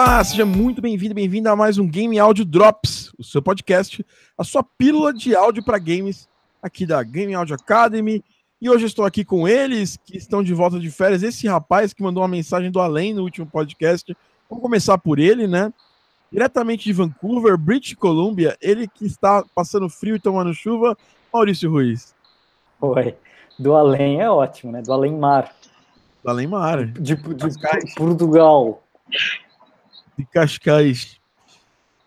Olá, seja muito bem-vindo, bem-vinda a mais um Game Audio Drops, o seu podcast, a sua pílula de áudio para games aqui da Game Audio Academy. E hoje estou aqui com eles que estão de volta de férias. Esse rapaz que mandou uma mensagem do além no último podcast. Vamos começar por ele, né? Diretamente de Vancouver, British Columbia, ele que está passando frio e tomando chuva, Maurício Ruiz. Oi. Do além é ótimo, né? Do além mar. Do além mar. De, de, de Portugal. De Cascais.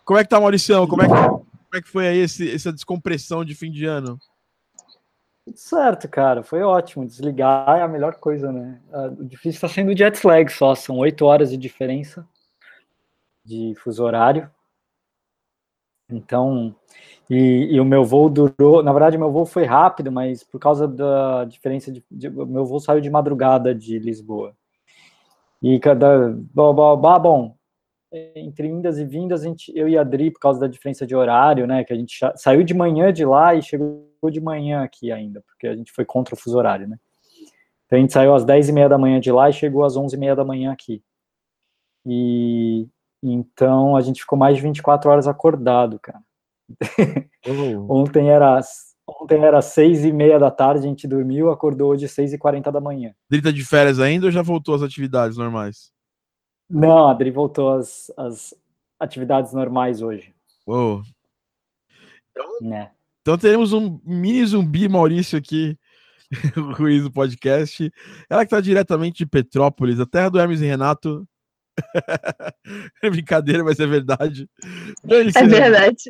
Como é que tá, Mauricião? Como é que, como é que foi aí esse, essa descompressão de fim de ano? Tudo certo, cara. Foi ótimo. Desligar é a melhor coisa, né? O difícil está sendo o jet lag só. São oito horas de diferença de fuso horário. Então, e, e, o meu voo durou. Na verdade, meu voo foi rápido, mas por causa da diferença de. de meu voo saiu de madrugada de Lisboa. E cada. Bom, entre indas e vindas, a gente, eu e a Adri, por causa da diferença de horário, né? Que a gente saiu de manhã de lá e chegou de manhã aqui ainda, porque a gente foi contra o fuso horário, né? Então a gente saiu às 10 e meia da manhã de lá e chegou às 11 e meia da manhã aqui. E então a gente ficou mais de 24 horas acordado, cara. Uhum. ontem era ontem era seis e meia da tarde, a gente dormiu, acordou hoje seis e quarenta da manhã. Drita de férias ainda ou já voltou às atividades normais? Não, a Adri voltou às, às atividades normais hoje. Uou. Então, né? então teremos um mini zumbi Maurício aqui, Ruiz do podcast. Ela que está diretamente de Petrópolis, a terra do Hermes e Renato. é brincadeira, mas é verdade. é verdade.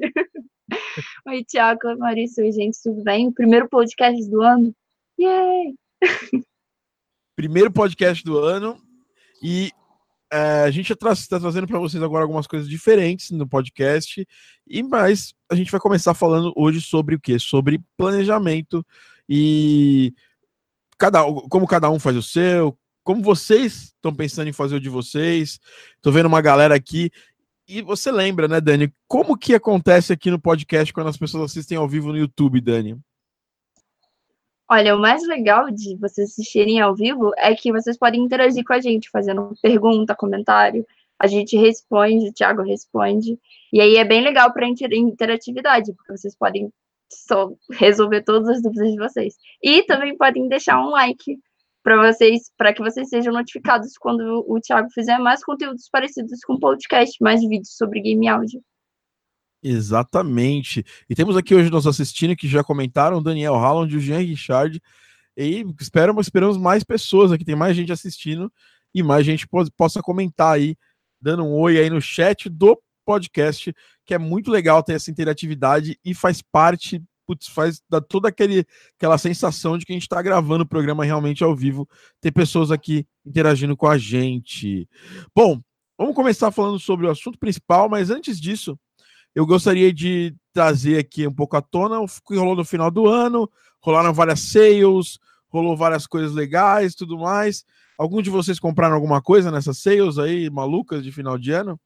Oi, Tiago, Maurício, gente, tudo bem? O primeiro podcast do ano. Yay! Primeiro podcast do ano. E a gente está tra trazendo para vocês agora algumas coisas diferentes no podcast, e mais a gente vai começar falando hoje sobre o que? Sobre planejamento e cada, como cada um faz o seu, como vocês estão pensando em fazer o de vocês. Estou vendo uma galera aqui. E você lembra, né, Dani? Como que acontece aqui no podcast quando as pessoas assistem ao vivo no YouTube, Dani? Olha, o mais legal de vocês assistirem ao vivo é que vocês podem interagir com a gente, fazendo pergunta, comentário. A gente responde, o Thiago responde. E aí é bem legal para interatividade, porque vocês podem resolver todas as dúvidas de vocês. E também podem deixar um like para vocês, para que vocês sejam notificados quando o Thiago fizer mais conteúdos parecidos com podcast, mais vídeos sobre game áudio. Exatamente. E temos aqui hoje nos assistindo que já comentaram Daniel Halland, o Jean Richard. E esperamos, esperamos mais pessoas aqui, tem mais gente assistindo e mais gente possa comentar aí, dando um oi aí no chat do podcast, que é muito legal ter essa interatividade e faz parte, putz, faz dar toda aquele, aquela sensação de que a gente está gravando o programa realmente ao vivo, ter pessoas aqui interagindo com a gente. Bom, vamos começar falando sobre o assunto principal, mas antes disso, eu gostaria de trazer aqui um pouco à tona o que rolou no final do ano. Rolaram várias sales, rolou várias coisas legais tudo mais. Algum de vocês compraram alguma coisa nessas sales aí, malucas de final de ano?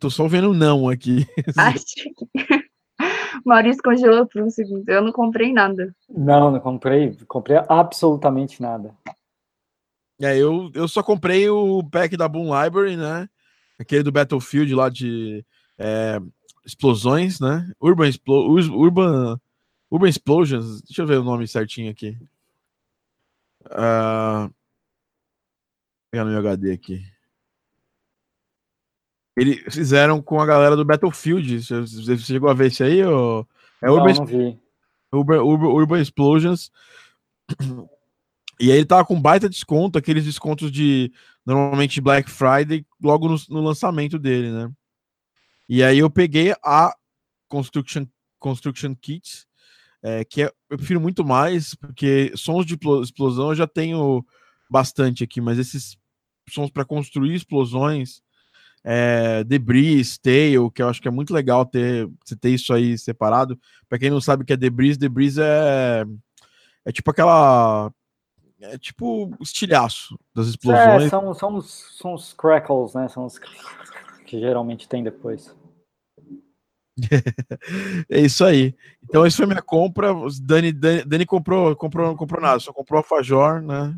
Tô só vendo não aqui. Acho Maurício congelou por um segundo. Eu não comprei nada. Não, não comprei. Comprei absolutamente nada. É, eu, eu só comprei o pack da Boom Library, né? Aquele do Battlefield lá de é, explosões, né? Urban, Explo Urban, Urban Explosions. Deixa eu ver o nome certinho aqui. Uh, pegar no meu HD aqui. Eles fizeram com a galera do Battlefield. Você chegou a ver isso aí? Ou... É Urban, não, não. Urban, Urban, Urban Explosions. E aí ele tava com baita desconto, aqueles descontos de normalmente Black Friday, logo no, no lançamento dele, né? E aí eu peguei a Construction, Construction Kit, é, que é, eu prefiro muito mais, porque sons de explosão eu já tenho bastante aqui, mas esses sons para construir explosões, é, debris, tail, que eu acho que é muito legal ter, ter isso aí separado. Para quem não sabe o que é debris, debris é, é tipo aquela é tipo estilhaço das explosões. É, são, são, os, são os crackles, né? São os que geralmente tem depois. é isso aí. Então, isso foi minha compra. Dani, Dani, Dani comprou, comprou, não comprou nada, só comprou alfajor, né?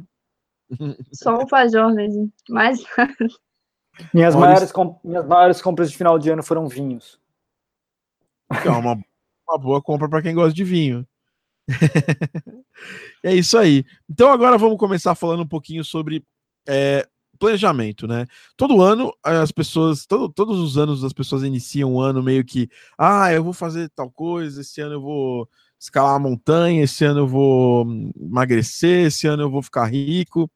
Só o Fajor mesmo. Mas. Minhas maiores, minhas maiores compras de final de ano foram vinhos. É uma, uma boa compra para quem gosta de vinho. é isso aí. Então agora vamos começar falando um pouquinho sobre é, planejamento, né? Todo ano as pessoas, todo, todos os anos as pessoas iniciam um ano meio que, ah, eu vou fazer tal coisa, esse ano eu vou escalar a montanha, esse ano eu vou emagrecer, esse ano eu vou ficar rico.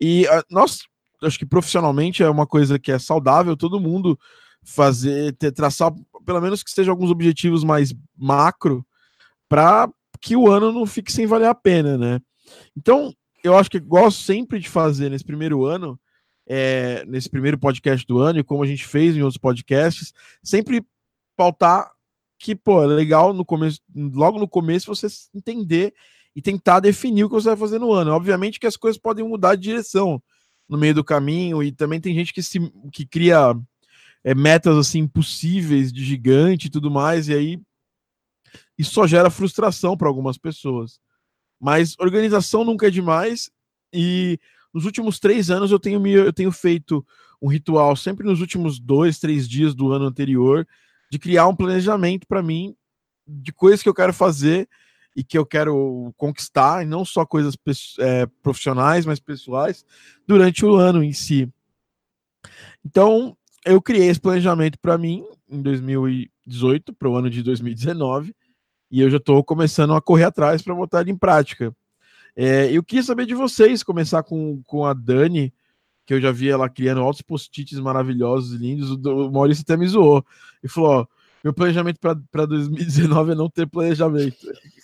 E uh, nós, acho que profissionalmente é uma coisa que é saudável todo mundo fazer, ter, traçar, pelo menos que sejam alguns objetivos mais macro, para que o ano não fique sem valer a pena, né? Então, eu acho que gosto sempre de fazer nesse primeiro ano, é, nesse primeiro podcast do ano, e como a gente fez em outros podcasts, sempre pautar que, pô, é legal no começo, logo no começo você entender e tentar definir o que você vai fazer no ano. Obviamente que as coisas podem mudar de direção no meio do caminho, e também tem gente que se que cria é, metas assim impossíveis de gigante e tudo mais, e aí isso só gera frustração para algumas pessoas. Mas organização nunca é demais, e nos últimos três anos eu tenho, eu tenho feito um ritual sempre nos últimos dois, três dias do ano anterior de criar um planejamento para mim de coisas que eu quero fazer e que eu quero conquistar, e não só coisas é, profissionais, mas pessoais, durante o ano em si. Então, eu criei esse planejamento para mim em 2018, para o ano de 2019, e eu já estou começando a correr atrás para botar ele em prática. É, eu queria saber de vocês, começar com, com a Dani, que eu já vi ela criando altos post-its maravilhosos e lindos. O, o Maurício até me zoou e falou: ó, meu planejamento para 2019 é não ter planejamento.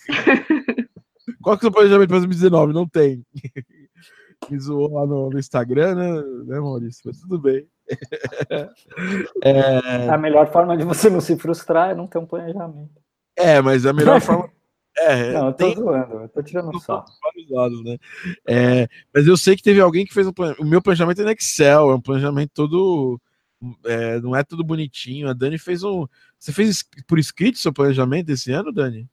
Qual que é o seu planejamento para 2019? Não tem. me zoou lá no, no Instagram, né, né, Maurício? Mas tudo bem. é... A melhor forma de você não se frustrar é não ter um planejamento. É, mas a melhor forma. É, não, eu tô tem... zoando, eu tô tirando só. Lados, né? É, mas eu sei que teve alguém que fez um planejamento. O meu planejamento é no Excel, é um planejamento todo. É, não é tudo bonitinho. A Dani fez um. Você fez por escrito seu planejamento esse ano, Dani?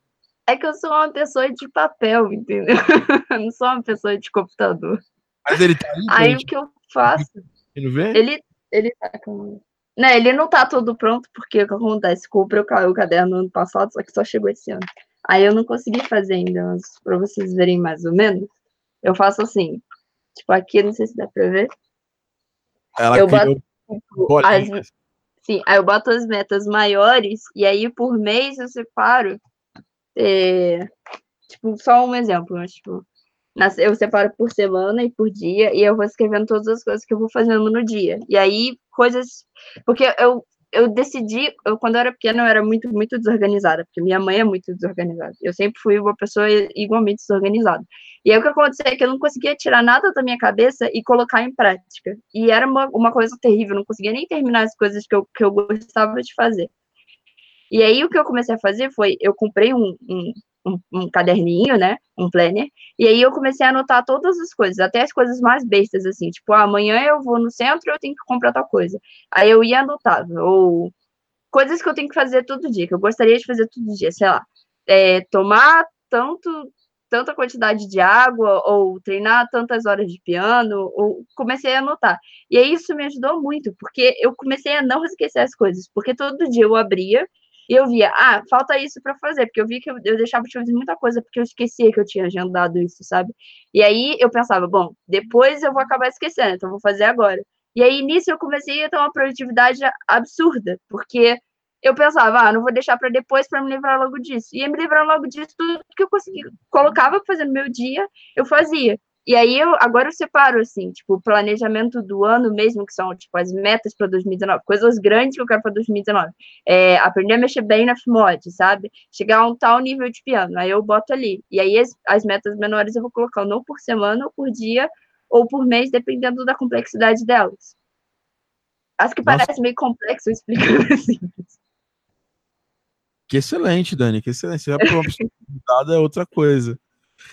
É que eu sou uma pessoa de papel, entendeu? Eu não sou uma pessoa de computador. Mas ele tá aí. Aí o que eu faço? Ele, ele tá com. Não, ele não tá todo pronto, porque o que acontece? Comprei o caderno no ano passado, só que só chegou esse ano. Aí eu não consegui fazer ainda, mas pra vocês verem mais ou menos. Eu faço assim. Tipo, aqui, não sei se dá pra ver. Ela eu boto, tipo, as, sim, aí eu boto as metas maiores, e aí por mês eu separo. É, tipo, só um exemplo, mas, tipo, eu separo por semana e por dia, e eu vou escrevendo todas as coisas que eu vou fazendo no dia. E aí, coisas. Porque eu eu decidi, eu, quando eu era pequena, eu era muito, muito desorganizada, porque minha mãe é muito desorganizada. Eu sempre fui uma pessoa igualmente desorganizada. E aí o que aconteceu é que eu não conseguia tirar nada da minha cabeça e colocar em prática. E era uma, uma coisa terrível, eu não conseguia nem terminar as coisas que eu, que eu gostava de fazer. E aí o que eu comecei a fazer foi, eu comprei um, um um, um, caderninho, né? Um planner. E aí eu comecei a anotar todas as coisas, até as coisas mais bestas, assim, tipo, ah, amanhã eu vou no centro eu tenho que comprar tal coisa. Aí eu ia anotar, ou coisas que eu tenho que fazer todo dia, que eu gostaria de fazer todo dia, sei lá, é, tomar tanto tanta quantidade de água ou treinar tantas horas de piano, ou comecei a anotar. E aí isso me ajudou muito, porque eu comecei a não esquecer as coisas, porque todo dia eu abria e eu via, ah, falta isso para fazer, porque eu vi que eu, eu deixava de fazer muita coisa, porque eu esquecia que eu tinha agendado isso, sabe? E aí eu pensava, bom, depois eu vou acabar esquecendo, então vou fazer agora. E aí nisso eu comecei a ter uma produtividade absurda, porque eu pensava, ah, não vou deixar para depois para me livrar logo disso. E me livrar logo disso, tudo que eu conseguia, colocava para fazer no meu dia, eu fazia. E aí eu agora eu separo assim, tipo, o planejamento do ano mesmo, que são tipo as metas para 2019, coisas grandes que eu quero para 2019. É, aprender a mexer bem na Fmod, sabe? Chegar a um tal nível de piano. Aí eu boto ali. E aí as, as metas menores eu vou colocar não por semana, ou por dia, ou por mês, dependendo da complexidade delas. Acho que Nossa. parece meio complexo explicando assim. Que excelente, Dani, que excelente. É para uma pessoa é outra coisa.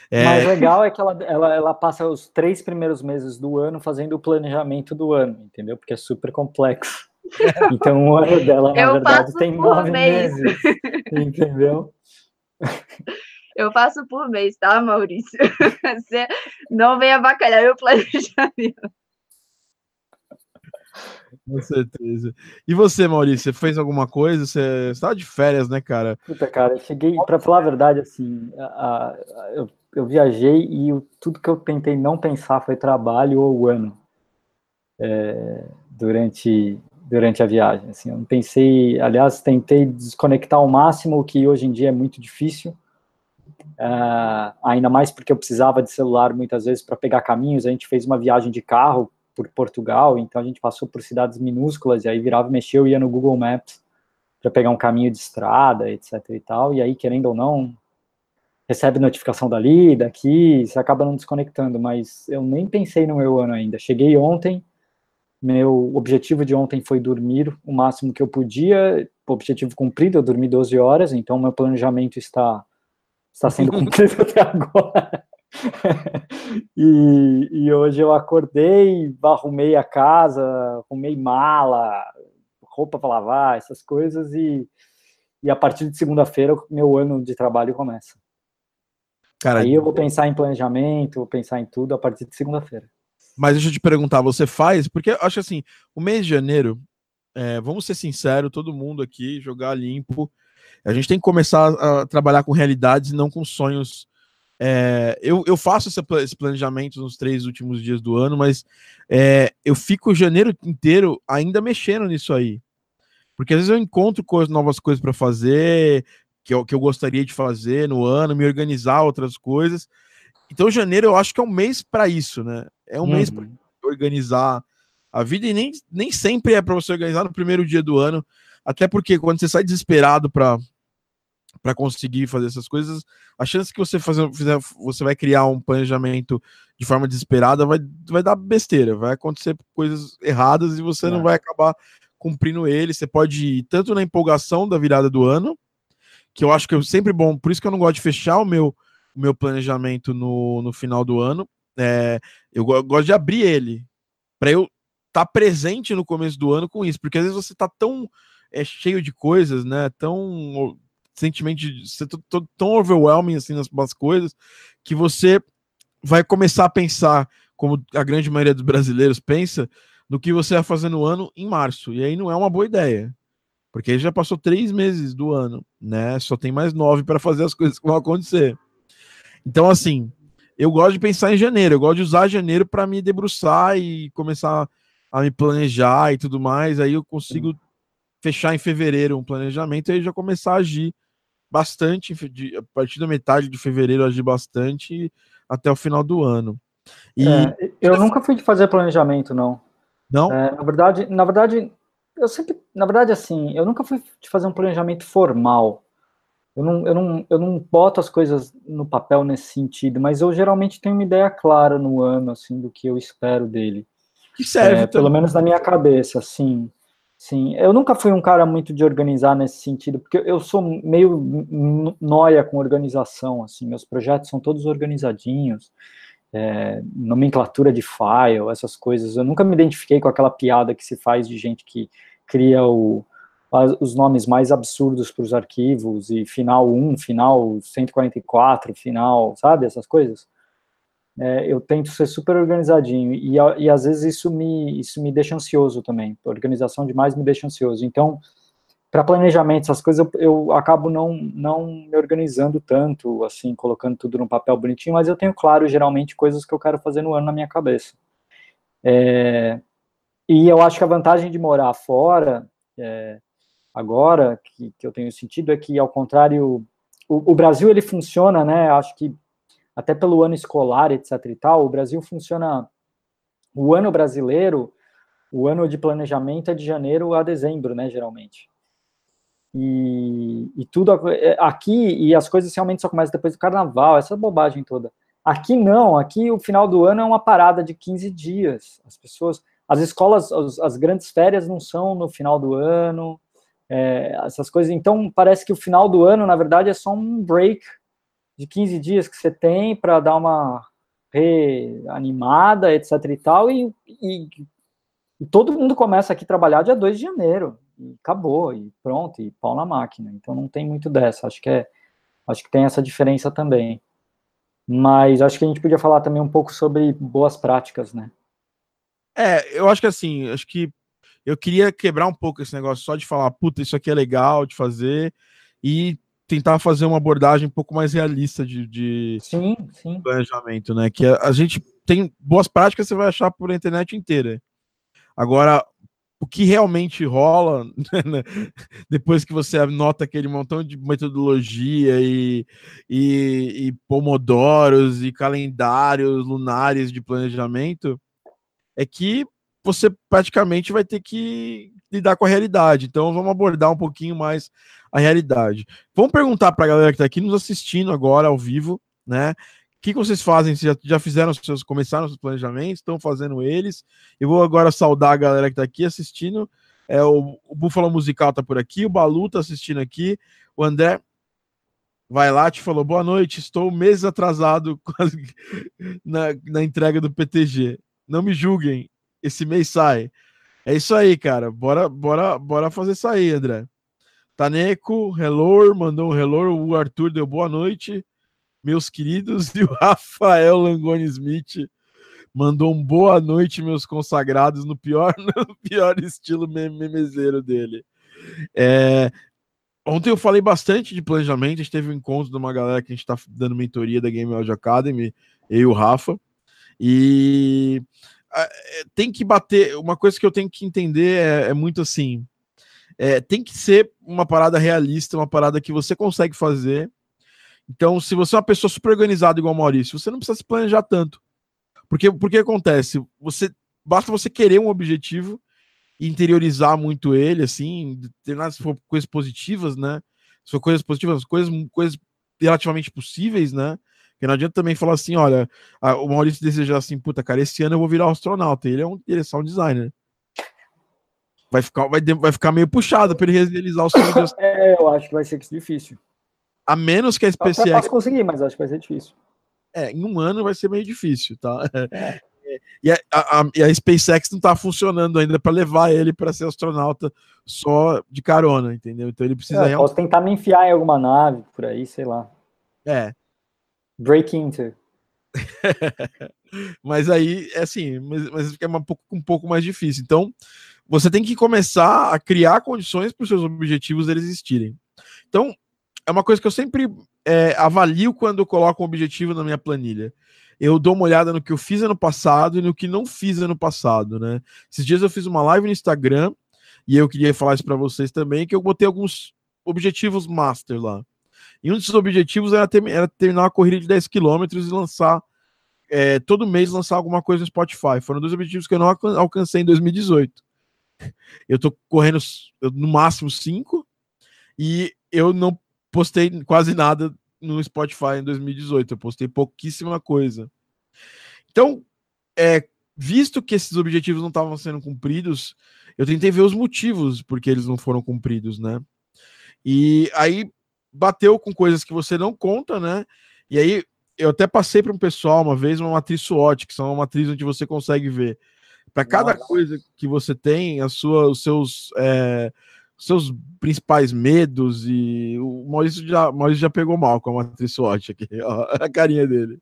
É... O mais legal é que ela, ela, ela passa os três primeiros meses do ano fazendo o planejamento do ano, entendeu? Porque é super complexo. Então o ano dela, na Eu verdade, tem nove mês. meses. Entendeu? Eu faço por mês, tá, Maurício? Você não venha bacalhar meu planejamento. Com certeza. E você, Maurício, você fez alguma coisa? Você estava de férias, né, cara? Puta, cara, eu cheguei, para falar a verdade, assim, a, a, eu, eu, viajei e tudo que eu tentei não pensar foi trabalho ou ano é, durante, durante a viagem. Assim, eu não pensei, aliás, tentei desconectar ao máximo, o que hoje em dia é muito difícil. Uh, ainda mais porque eu precisava de celular muitas vezes para pegar caminhos. A gente fez uma viagem de carro por Portugal, então a gente passou por cidades minúsculas e aí virava, mexeu, ia no Google Maps para pegar um caminho de estrada, etc e tal. E aí, querendo ou não, recebe notificação dali, daqui, você acaba não desconectando. Mas eu nem pensei no meu ano ainda. Cheguei ontem, meu objetivo de ontem foi dormir o máximo que eu podia, objetivo cumprido, eu dormi 12 horas, então meu planejamento está está sendo cumprido até agora. e, e, hoje eu acordei, arrumei a casa, arrumei mala, roupa para lavar, essas coisas, e, e a partir de segunda-feira meu ano de trabalho começa. Cara, Aí eu vou pensar em planejamento, vou pensar em tudo a partir de segunda-feira. Mas deixa eu te perguntar, você faz? Porque eu acho assim, o mês de janeiro, é, vamos ser sinceros, todo mundo aqui, jogar limpo, a gente tem que começar a trabalhar com realidades e não com sonhos. É, eu, eu faço esse planejamento nos três últimos dias do ano, mas é, eu fico janeiro inteiro ainda mexendo nisso aí. Porque às vezes eu encontro coisas, novas coisas para fazer, que eu, que eu gostaria de fazer no ano, me organizar outras coisas. Então, janeiro eu acho que é um mês para isso, né? É um uhum. mês para organizar a vida e nem, nem sempre é para você organizar no primeiro dia do ano. Até porque quando você sai desesperado para para conseguir fazer essas coisas, a chance que você fazer, fizer, você vai criar um planejamento de forma desesperada vai, vai dar besteira, vai acontecer coisas erradas e você é. não vai acabar cumprindo ele. Você pode ir tanto na empolgação da virada do ano, que eu acho que é sempre bom, por isso que eu não gosto de fechar o meu, o meu planejamento no, no final do ano. É, eu, eu gosto de abrir ele para eu estar tá presente no começo do ano com isso, porque às vezes você está tão é cheio de coisas, né? Tão sentimento de ser tão overwhelming assim nas, nas coisas que você vai começar a pensar, como a grande maioria dos brasileiros pensa, no que você vai fazer no ano em março. E aí não é uma boa ideia. Porque aí já passou três meses do ano, né? Só tem mais nove para fazer as coisas que vão acontecer. Então, assim, eu gosto de pensar em janeiro, eu gosto de usar janeiro para me debruçar e começar a me planejar e tudo mais. Aí eu consigo fechar em fevereiro um planejamento e aí já começar a agir bastante, a partir da metade de fevereiro, agir bastante até o final do ano. E é, eu nunca fui de fazer planejamento, não. Não? É, na verdade, na verdade, eu sempre, na verdade, assim, eu nunca fui de fazer um planejamento formal. Eu não, eu, não, eu não boto as coisas no papel nesse sentido, mas eu geralmente tenho uma ideia clara no ano, assim, do que eu espero dele. Que serve. É, pelo menos na minha cabeça, assim. Sim, eu nunca fui um cara muito de organizar nesse sentido, porque eu sou meio noia com organização, assim, meus projetos são todos organizadinhos, é, nomenclatura de file, essas coisas. Eu nunca me identifiquei com aquela piada que se faz de gente que cria o, os nomes mais absurdos para os arquivos, e final 1, final 144, final, sabe, essas coisas é, eu tento ser super organizadinho e, e às vezes isso me isso me deixa ansioso também. Organização demais me deixa ansioso. Então, para planejamento, essas coisas eu, eu, acabo não não me organizando tanto, assim, colocando tudo no papel bonitinho, mas eu tenho claro geralmente coisas que eu quero fazer no ano na minha cabeça. É, e eu acho que a vantagem de morar fora é, agora que, que eu tenho sentido é que ao contrário o, o Brasil ele funciona, né? Acho que até pelo ano escolar, etc e tal, o Brasil funciona, o ano brasileiro, o ano de planejamento é de janeiro a dezembro, né, geralmente. E, e tudo é, aqui, e as coisas realmente só começam depois do carnaval, essa bobagem toda. Aqui não, aqui o final do ano é uma parada de 15 dias. As pessoas, as escolas, as, as grandes férias não são no final do ano, é, essas coisas. Então, parece que o final do ano, na verdade, é só um break de 15 dias que você tem para dar uma reanimada, etc e tal, e, e, e, todo mundo começa aqui a trabalhar dia 2 de janeiro, e acabou, e pronto, e pau na máquina. Então não tem muito dessa, acho que é, Acho que tem essa diferença também. Mas acho que a gente podia falar também um pouco sobre boas práticas, né? É, eu acho que assim, acho que eu queria quebrar um pouco esse negócio só de falar, puta, isso aqui é legal de fazer e tentar fazer uma abordagem um pouco mais realista de, de sim, sim. planejamento, né? Que a, a, gente tem boas práticas, você vai achar por internet inteira. Agora, o que realmente rola né, depois que você anota aquele montão de metodologia e, e, e pomodoros e calendários lunares de planejamento é que você praticamente vai ter que lidar com a realidade. Então vamos abordar um pouquinho mais a realidade. Vamos perguntar para a galera que está aqui nos assistindo agora ao vivo, né? O que, que vocês fazem? Vocês já, já fizeram seus, começaram seus planejamentos? Estão fazendo eles? Eu vou agora saudar a galera que está aqui assistindo. É, o, o Búfalo Musical está por aqui, o Balu está assistindo aqui, o André vai lá te falou boa noite, estou meses atrasado na, na entrega do PTG. Não me julguem, esse mês sai. É isso aí, cara. Bora, bora, bora fazer sair, André. Taneco, hello, mandou um hello. O Arthur deu boa noite, meus queridos. E o Rafael Langoni Smith mandou um boa noite, meus consagrados, no pior, no pior estilo memezeiro dele. É, ontem eu falei bastante de planejamento. A gente teve um encontro de uma galera que a gente está dando mentoria da Game Audio Academy, eu e o Rafa. E é, tem que bater. Uma coisa que eu tenho que entender é, é muito assim. É, tem que ser uma parada realista, uma parada que você consegue fazer. Então, se você é uma pessoa super organizada igual o Maurício, você não precisa se planejar tanto. Porque porque acontece? Você basta você querer um objetivo interiorizar muito ele, assim, se for coisas positivas, né? Se for coisas positivas, coisas, coisas relativamente possíveis, né? Porque não adianta também falar assim, olha, a, o Maurício desejar assim, puta, cara, esse ano eu vou virar astronauta. Ele é um, ele é só um designer. Vai ficar, vai, vai ficar meio puxado para ele realizar o sonho. É, eu acho que vai ser difícil. A menos que a SpaceX... Eu posso conseguir, mas acho que vai ser difícil. É, em um ano vai ser meio difícil, tá? É. E a, a, a, a, SpaceX não tá funcionando ainda para levar ele para ser astronauta só de carona, entendeu? Então ele precisa. É, posso tentar me enfiar em alguma nave por aí, sei lá. É. Break into. mas aí, é assim, mas, mas fica um pouco, um pouco mais difícil. Então, você tem que começar a criar condições para os seus objetivos eles existirem. Então, é uma coisa que eu sempre é, avalio quando eu coloco um objetivo na minha planilha. Eu dou uma olhada no que eu fiz ano passado e no que não fiz ano passado, né? Esses dias eu fiz uma live no Instagram e eu queria falar isso para vocês também, que eu botei alguns objetivos master lá. E um desses objetivos era, ter, era terminar uma corrida de 10 km e lançar, é, todo mês, lançar alguma coisa no Spotify. Foram dois objetivos que eu não alcancei em 2018. Eu tô correndo no máximo 5 e eu não postei quase nada no Spotify em 2018. Eu postei pouquíssima coisa. Então, é, visto que esses objetivos não estavam sendo cumpridos, eu tentei ver os motivos porque eles não foram cumpridos, né? E aí bateu com coisas que você não conta, né? E aí eu até passei para um pessoal uma vez uma matriz SWOT, que são uma matriz onde você consegue ver para cada Nossa. coisa que você tem, a sua, os seus é, seus principais medos e o Maurício já, Maurício já pegou mal com a matriz SWOT aqui, ó, a carinha dele.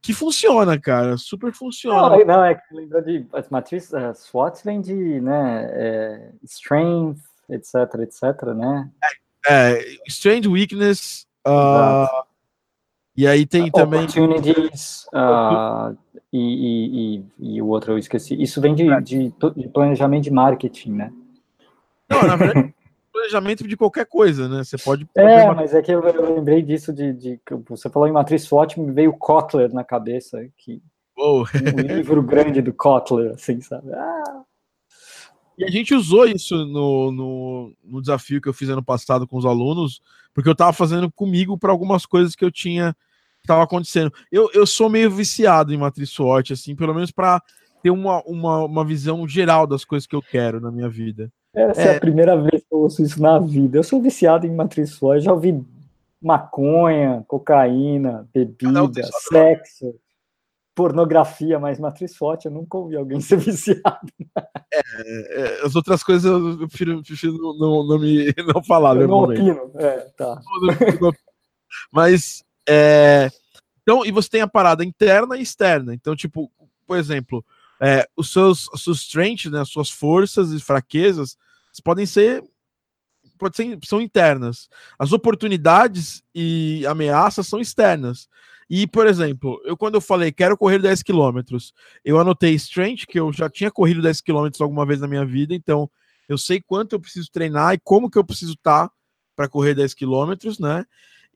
Que funciona, cara, super funciona. Não, não é que lembra de as matrizes uh, SWOT vem de, né, é, strength, etc, etc, né? É, é, Strange Weakness. Uh, e aí tem também. Opportunities. Uh, e, e, e, o outro eu esqueci. Isso vem de, de, de, planejamento de marketing, né? Não, na verdade, planejamento de qualquer coisa, né? Você pode. É, uma... mas é que eu, eu, lembrei disso de, de. Você falou em matriz SWOT, me veio Kotler na cabeça. Que, oh. um livro grande do Kotler, assim, sabe? Ah, e a gente usou isso no, no, no, desafio que eu fiz ano passado com os alunos, porque eu estava fazendo comigo para algumas coisas que eu tinha estava acontecendo. Eu, eu sou meio viciado em matriz SWOT, assim, pelo menos para ter uma, uma, uma visão geral das coisas que eu quero na minha vida. Essa é, é a primeira vez que eu ouço isso na vida. Eu sou viciado em matriz SWOT, já ouvi maconha, cocaína, bebida, sexo pornografia, mas matriz SWOT eu nunca ouvi alguém ser viciado. É, é, as outras coisas eu prefiro, prefiro não, não, não, me não falar. Eu não opino, é, tá. Mas, é, então, e você tem a parada interna e externa. Então, tipo, por exemplo, é, os seus, seus strengths, né, as suas forças e fraquezas podem ser, pode ser, são internas. As oportunidades e ameaças são externas. E, por exemplo, eu quando eu falei quero correr 10 quilômetros, eu anotei strength, que eu já tinha corrido 10 quilômetros alguma vez na minha vida, então eu sei quanto eu preciso treinar e como que eu preciso estar tá para correr 10 quilômetros, né?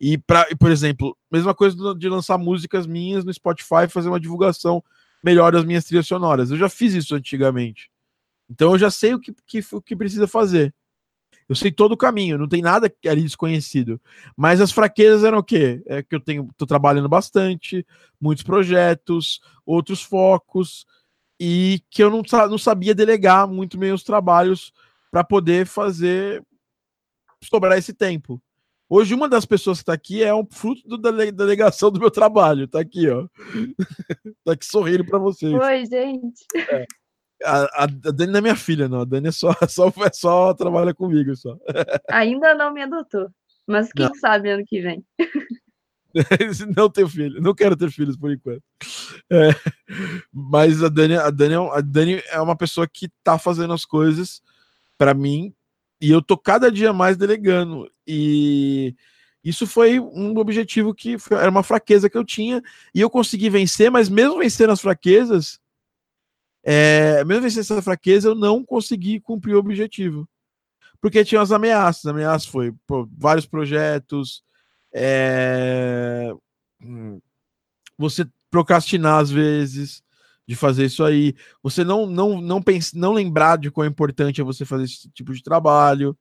E, pra, por exemplo, mesma coisa de lançar músicas minhas no Spotify, fazer uma divulgação melhor das minhas trilhas sonoras. Eu já fiz isso antigamente. Então eu já sei o que, que, o que precisa fazer. Eu sei todo o caminho, não tem nada ali desconhecido. Mas as fraquezas eram o quê? É que eu tenho, tô trabalhando bastante, muitos projetos, outros focos, e que eu não, não sabia delegar muito os trabalhos para poder fazer sobrar esse tempo. Hoje, uma das pessoas que está aqui é um fruto da delegação do meu trabalho. Está aqui, ó. Está aqui sorrindo para vocês. Oi, gente. É. A, a, Dani não é minha filha, não. A Dani é só, só, é só trabalha comigo. Só. Ainda não me adotou. Mas quem não. sabe ano que vem. não tenho filho, não quero ter filhos por enquanto. É, mas a Dani, a, Dani, é a Dani é uma pessoa que tá fazendo as coisas para mim e eu tô cada dia mais delegando. E isso foi um objetivo que foi, era uma fraqueza que eu tinha e eu consegui vencer, mas mesmo vencendo as fraquezas, é, mesmo vencendo essa fraqueza, eu não consegui cumprir o objetivo. Porque tinha as ameaças. As ameaças foi pô, vários projetos, é, hum, você procrastinar às vezes de fazer isso aí, você não não não pense, não lembrar de quão importante é você fazer esse tipo de trabalho,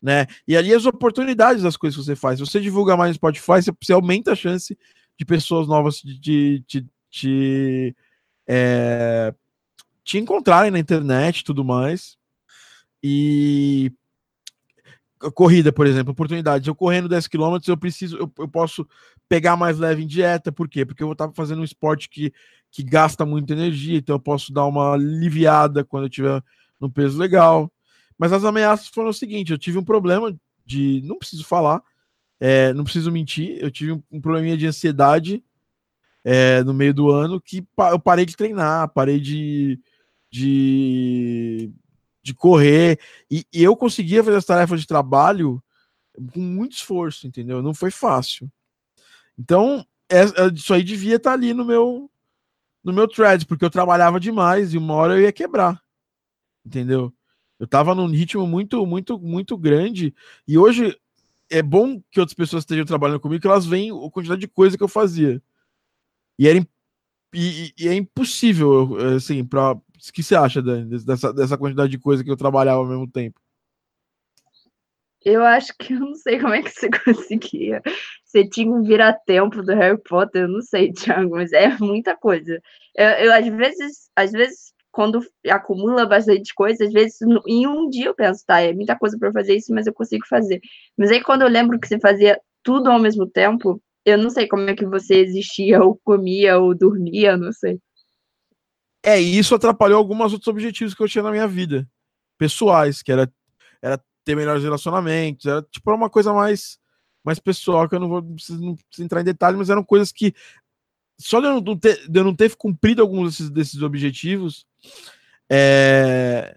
né? E ali as oportunidades das coisas que você faz. Se você divulga mais no Spotify, você, você aumenta a chance de pessoas novas de, de, de é, te encontrarem na internet e tudo mais. E corrida, por exemplo, oportunidade. Eu correndo 10 km, eu preciso, eu, eu, posso pegar mais leve em dieta, por quê? Porque eu vou estar fazendo um esporte que, que gasta muita energia, então eu posso dar uma aliviada quando eu tiver no peso legal. Mas as ameaças foram o seguinte: eu tive um problema de. Não preciso falar, é, não preciso mentir, eu tive um, um probleminha de ansiedade é, no meio do ano que eu parei de treinar, parei de, de, de correr, e, e eu conseguia fazer as tarefas de trabalho com muito esforço, entendeu? Não foi fácil. Então, é, isso aí devia estar ali no meu no meu thread, porque eu trabalhava demais e uma hora eu ia quebrar. Entendeu? Eu tava num ritmo muito, muito, muito grande. E hoje é bom que outras pessoas estejam trabalhando comigo, que elas veem a quantidade de coisa que eu fazia. E, era, e, e é impossível, assim, pra, o que você acha, Dani, dessa, dessa quantidade de coisa que eu trabalhava ao mesmo tempo? Eu acho que eu não sei como é que você conseguia. Você tinha um vira-tempo do Harry Potter, eu não sei, Thiago, mas é muita coisa. Eu, eu, às vezes, às vezes, quando acumula bastante coisa, às vezes em um dia eu penso, tá, é muita coisa para fazer isso, mas eu consigo fazer. Mas aí quando eu lembro que você fazia tudo ao mesmo tempo, eu não sei como é que você existia, ou comia, ou dormia, não sei. É, e isso atrapalhou alguns outros objetivos que eu tinha na minha vida, pessoais, que era ter melhores relacionamentos, era tipo uma coisa mais, mais pessoal, que eu não vou não entrar em detalhes, mas eram coisas que só de eu não ter, de eu não ter cumprido alguns desses, desses objetivos, é,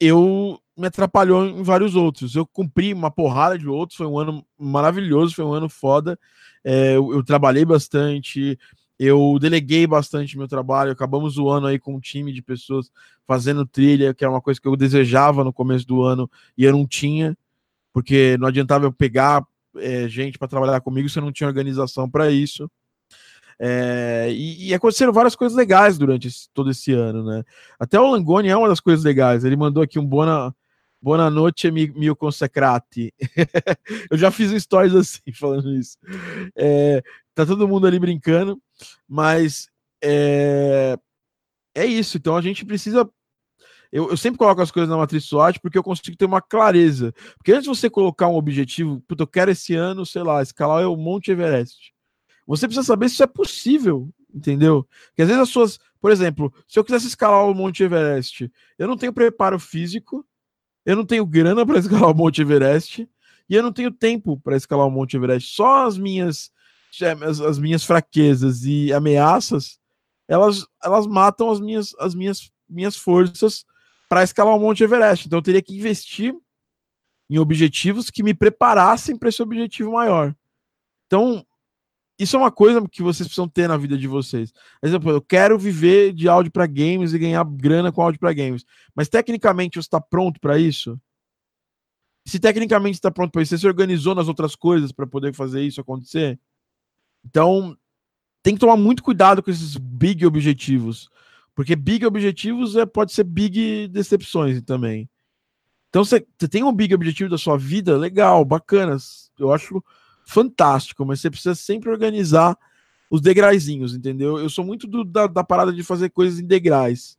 eu me atrapalhou em vários outros. Eu cumpri uma porrada de outros, foi um ano maravilhoso, foi um ano foda. É, eu, eu, trabalhei bastante, eu deleguei bastante meu trabalho, acabamos o ano aí com um time de pessoas fazendo trilha, que é uma coisa que eu desejava no começo do ano e eu não tinha, porque não adiantava eu pegar é, gente para trabalhar comigo se eu não tinha organização para isso. É, e, e, aconteceram várias coisas legais durante esse, todo esse ano, né? Até o Langoni é uma das coisas legais. Ele mandou aqui um boa, boa noite, mio consecrati. eu já fiz stories assim, falando isso. É, tá todo mundo ali brincando. Mas é, é isso. Então a gente precisa. Eu, eu sempre coloco as coisas na matriz SWOT porque eu consigo ter uma clareza. Porque antes de você colocar um objetivo, puta, eu quero esse ano, sei lá, escalar o Monte Everest. Você precisa saber se isso é possível, entendeu? Porque às vezes as suas. Por exemplo, se eu quisesse escalar o Monte Everest, eu não tenho preparo físico, eu não tenho grana para escalar o Monte Everest, E eu não tenho tempo para escalar o Monte Everest. Só as minhas as, as, minhas fraquezas e ameaças, elas, elas matam as minhas, as minhas, minhas forças para escalar o Monte Everest. Então eu teria que investir em objetivos que me preparassem para esse objetivo maior. Então, isso é uma coisa que vocês precisam ter na vida de vocês. Por exemplo, eu quero viver de áudio para games e ganhar grana com áudio para games. Mas tecnicamente você está pronto para isso? Se tecnicamente está pronto para isso, você se organizou nas outras coisas para poder fazer isso acontecer? Então, tem que tomar muito cuidado com esses big objetivos. Porque big objetivos é, pode ser big decepções também. Então, você tem um big objetivo da sua vida, legal, bacana. Eu acho fantástico, mas você precisa sempre organizar os degraizinhos, entendeu? Eu sou muito do, da, da, parada de fazer coisas em degraus,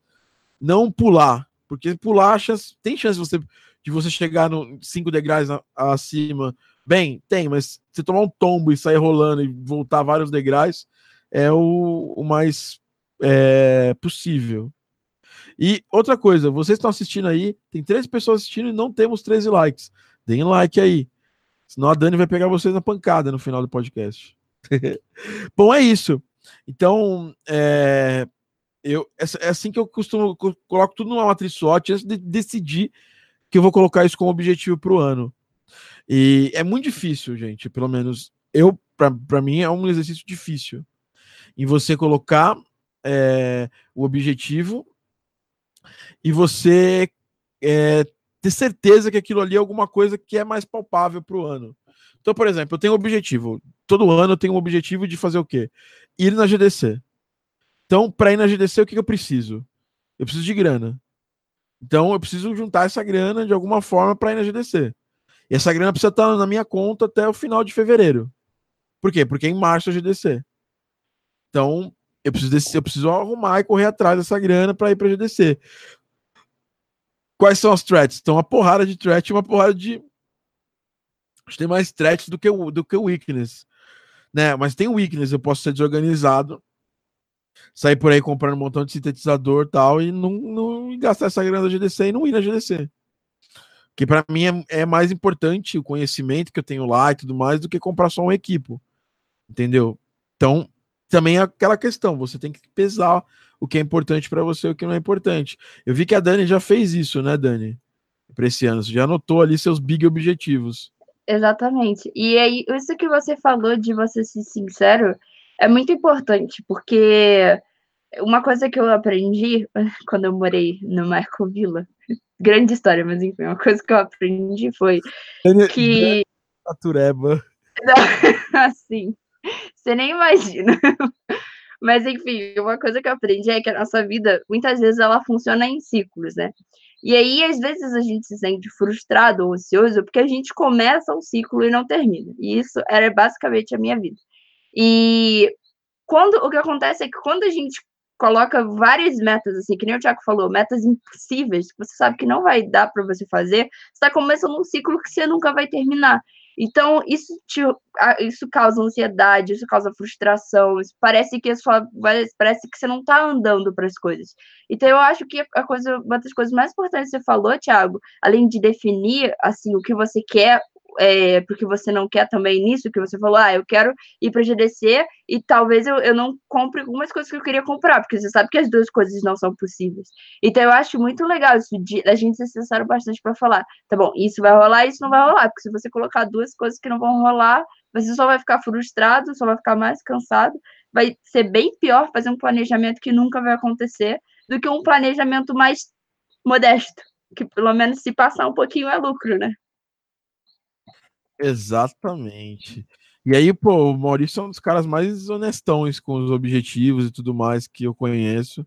não pular, porque pular chance, tem chance de você, de você chegar no cinco degraus acima. Bem, tem, mas você tomar um tombo e sair rolando e voltar vários degraus é o, o mais é, possível. E outra coisa, vocês estão assistindo aí, tem três pessoas assistindo e não temos 13 likes. Deem like aí. Senão a Dani vai pegar vocês na pancada no final do podcast. Bom, é isso. Então, é, eu, é, é, assim que eu costumo, coloco tudo numa matriz SWOT antes de decidir que eu vou colocar isso como objetivo para o ano. E é muito difícil, gente. Pelo menos eu, para mim, é um exercício difícil. Em você colocar é, o objetivo e você é, ter certeza que aquilo ali é alguma coisa que é mais palpável para o ano. Então, por exemplo, eu tenho um objetivo. Todo ano eu tenho um objetivo de fazer o quê? Ir na GDC. Então, para ir na GDC, o que, que eu preciso? Eu preciso de grana. Então, eu preciso juntar essa grana de alguma forma para ir na GDC. E essa grana precisa estar na minha conta até o final de fevereiro. Por quê? Porque é em março a GDC. Então, eu preciso, eu preciso arrumar e correr atrás dessa grana para ir para GDC. Quais são as threats? Então, uma porrada de threat e uma porrada de. Acho que tem mais threats do que do que weakness. Né? Mas tem weakness, eu posso ser desorganizado, sair por aí comprando um montão de sintetizador e tal, e não, não gastar essa grana da GDC e não ir na GDC. Que para mim é, é, mais importante o conhecimento que eu tenho lá e tudo mais do que comprar só um equipo. Entendeu? Então, também é aquela questão, você tem que pesar o que é importante para você e o que não é importante. Eu vi que a Dani já fez isso, né, Dani? Para esse ano, você já anotou ali seus big objetivos. Exatamente. E aí, isso que você falou de você ser sincero é muito importante, porque uma coisa que eu aprendi quando eu morei no Marco Villa, grande história, mas enfim, uma coisa que eu aprendi foi que. Natureba. assim, você nem imagina. Mas, enfim, uma coisa que eu aprendi é que a nossa vida, muitas vezes, ela funciona em ciclos, né? E aí, às vezes, a gente se sente frustrado ou ansioso porque a gente começa um ciclo e não termina. E isso era basicamente a minha vida. E quando o que acontece é que quando a gente coloca várias metas, assim, que nem o Tiago falou, metas impossíveis, que você sabe que não vai dar para você fazer, você está começando um ciclo que você nunca vai terminar. Então, isso, te, isso causa ansiedade, isso causa frustração, isso parece que sua, parece que você não está andando para as coisas. Então, eu acho que a coisa, uma das coisas mais importantes que você falou, Thiago, além de definir assim o que você quer, é, porque você não quer também nisso que você falou, ah, eu quero ir para GDC e talvez eu, eu não compre algumas coisas que eu queria comprar, porque você sabe que as duas coisas não são possíveis. Então eu acho muito legal isso de a gente ser sincero bastante para falar, tá bom, isso vai rolar, isso não vai rolar, porque se você colocar duas coisas que não vão rolar, você só vai ficar frustrado, só vai ficar mais cansado, vai ser bem pior fazer um planejamento que nunca vai acontecer do que um planejamento mais modesto, que pelo menos se passar um pouquinho é lucro, né? Exatamente. E aí, pô, o Maurício é um dos caras mais honestões com os objetivos e tudo mais que eu conheço,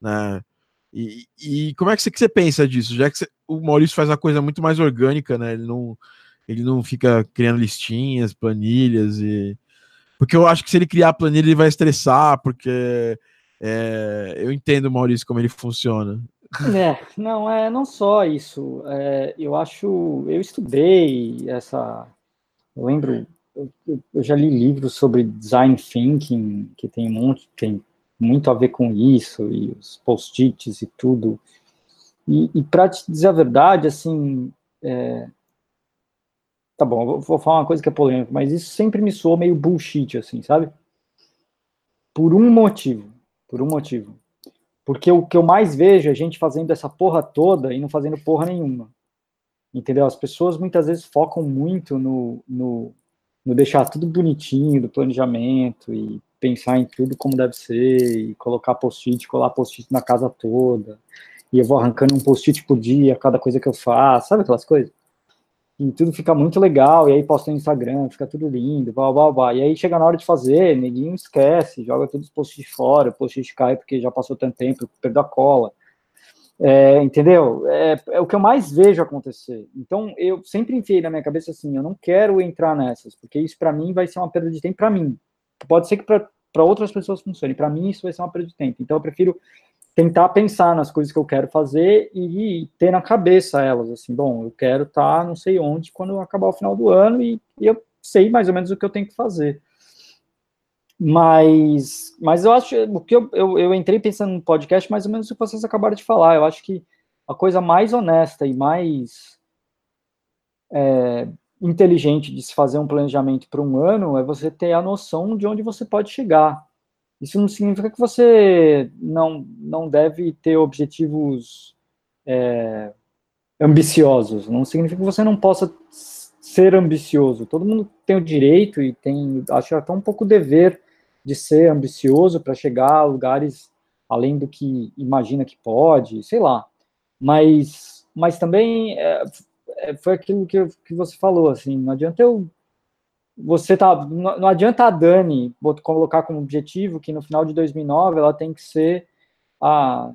né? E, e como é que você, que você pensa disso? Já que você, o Maurício faz uma coisa muito mais orgânica, né? Ele não, ele não fica criando listinhas, planilhas e. Porque eu acho que se ele criar a planilha, ele vai estressar, porque é, eu entendo, Maurício, como ele funciona. É, não é não só isso. É, eu acho, eu estudei essa, eu lembro, eu, eu, já li livros sobre design thinking que tem monte, tem muito a ver com isso e os post-its e tudo. E, e para te dizer a verdade, assim, é, Tá bom, vou falar uma coisa que é polêmica, mas isso sempre me soou meio bullshit, assim, sabe? Por um motivo. Por um motivo. Porque o que eu mais vejo é gente fazendo essa porra toda e não fazendo porra nenhuma. Entendeu? As pessoas muitas vezes focam muito no, no, no deixar tudo bonitinho, do planejamento e pensar em tudo como deve ser, e colocar post-it, colar post-it na casa toda, e eu vou arrancando um post-it por dia, cada coisa que eu faço, sabe aquelas coisas? E tudo fica muito legal, e aí posta no Instagram, fica tudo lindo, blá, blá, blá. E aí chega na hora de fazer, ninguém esquece, joga todos os post-its fora, o post-it cai porque já passou tanto tempo, perdeu a cola. É, entendeu? É, é, o que eu mais vejo acontecer. Então, eu sempre enfiei na minha cabeça assim: eu não quero entrar nessas, porque isso para mim vai ser uma perda de tempo para mim. Pode ser que para outras pessoas funcione, para mim isso vai ser uma perda de tempo. Então, eu prefiro tentar pensar nas coisas que eu quero fazer e, ter na cabeça elas. Assim, bom, eu quero estar tá não sei onde quando acabar o final do ano e, e eu sei mais ou menos o que eu tenho que fazer. Mas, mas eu acho o que eu, eu, eu, entrei pensando no podcast mais ou menos o que vocês acabaram de falar. Eu acho que a coisa mais honesta e mais é, inteligente de se fazer um planejamento para um ano é você ter a noção de onde você pode chegar. Isso não significa que você não, não deve ter objetivos é, ambiciosos. Não significa que você não possa ser ambicioso. Todo mundo tem o direito e tem, acho até um pouco dever de ser ambicioso para chegar a lugares além do que imagina que pode, sei lá. Mas, mas também é, é, foi aquilo que, que você falou, assim, não adianta eu você tá, não, adianta a Dani colocar como objetivo que no final de 2009 ela tem que ser a,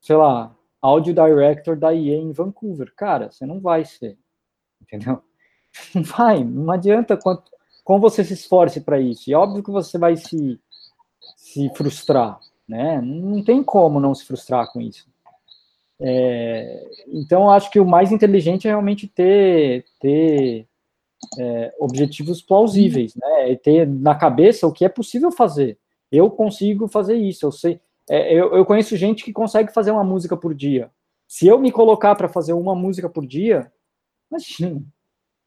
sei lá, audio director da EA em Vancouver. Cara, você não vai ser, entendeu? Não vai, não adianta quanto, como você se esforce para isso. E óbvio que você vai se, se frustrar, né? Não tem como não se frustrar com isso. É, então, acho que o mais inteligente é realmente ter, ter é, objetivos plausíveis, né? E ter na cabeça o que é possível fazer. Eu consigo fazer isso, eu sei. É, eu, eu conheço gente que consegue fazer uma música por dia. Se eu me colocar para fazer uma música por dia, imagina,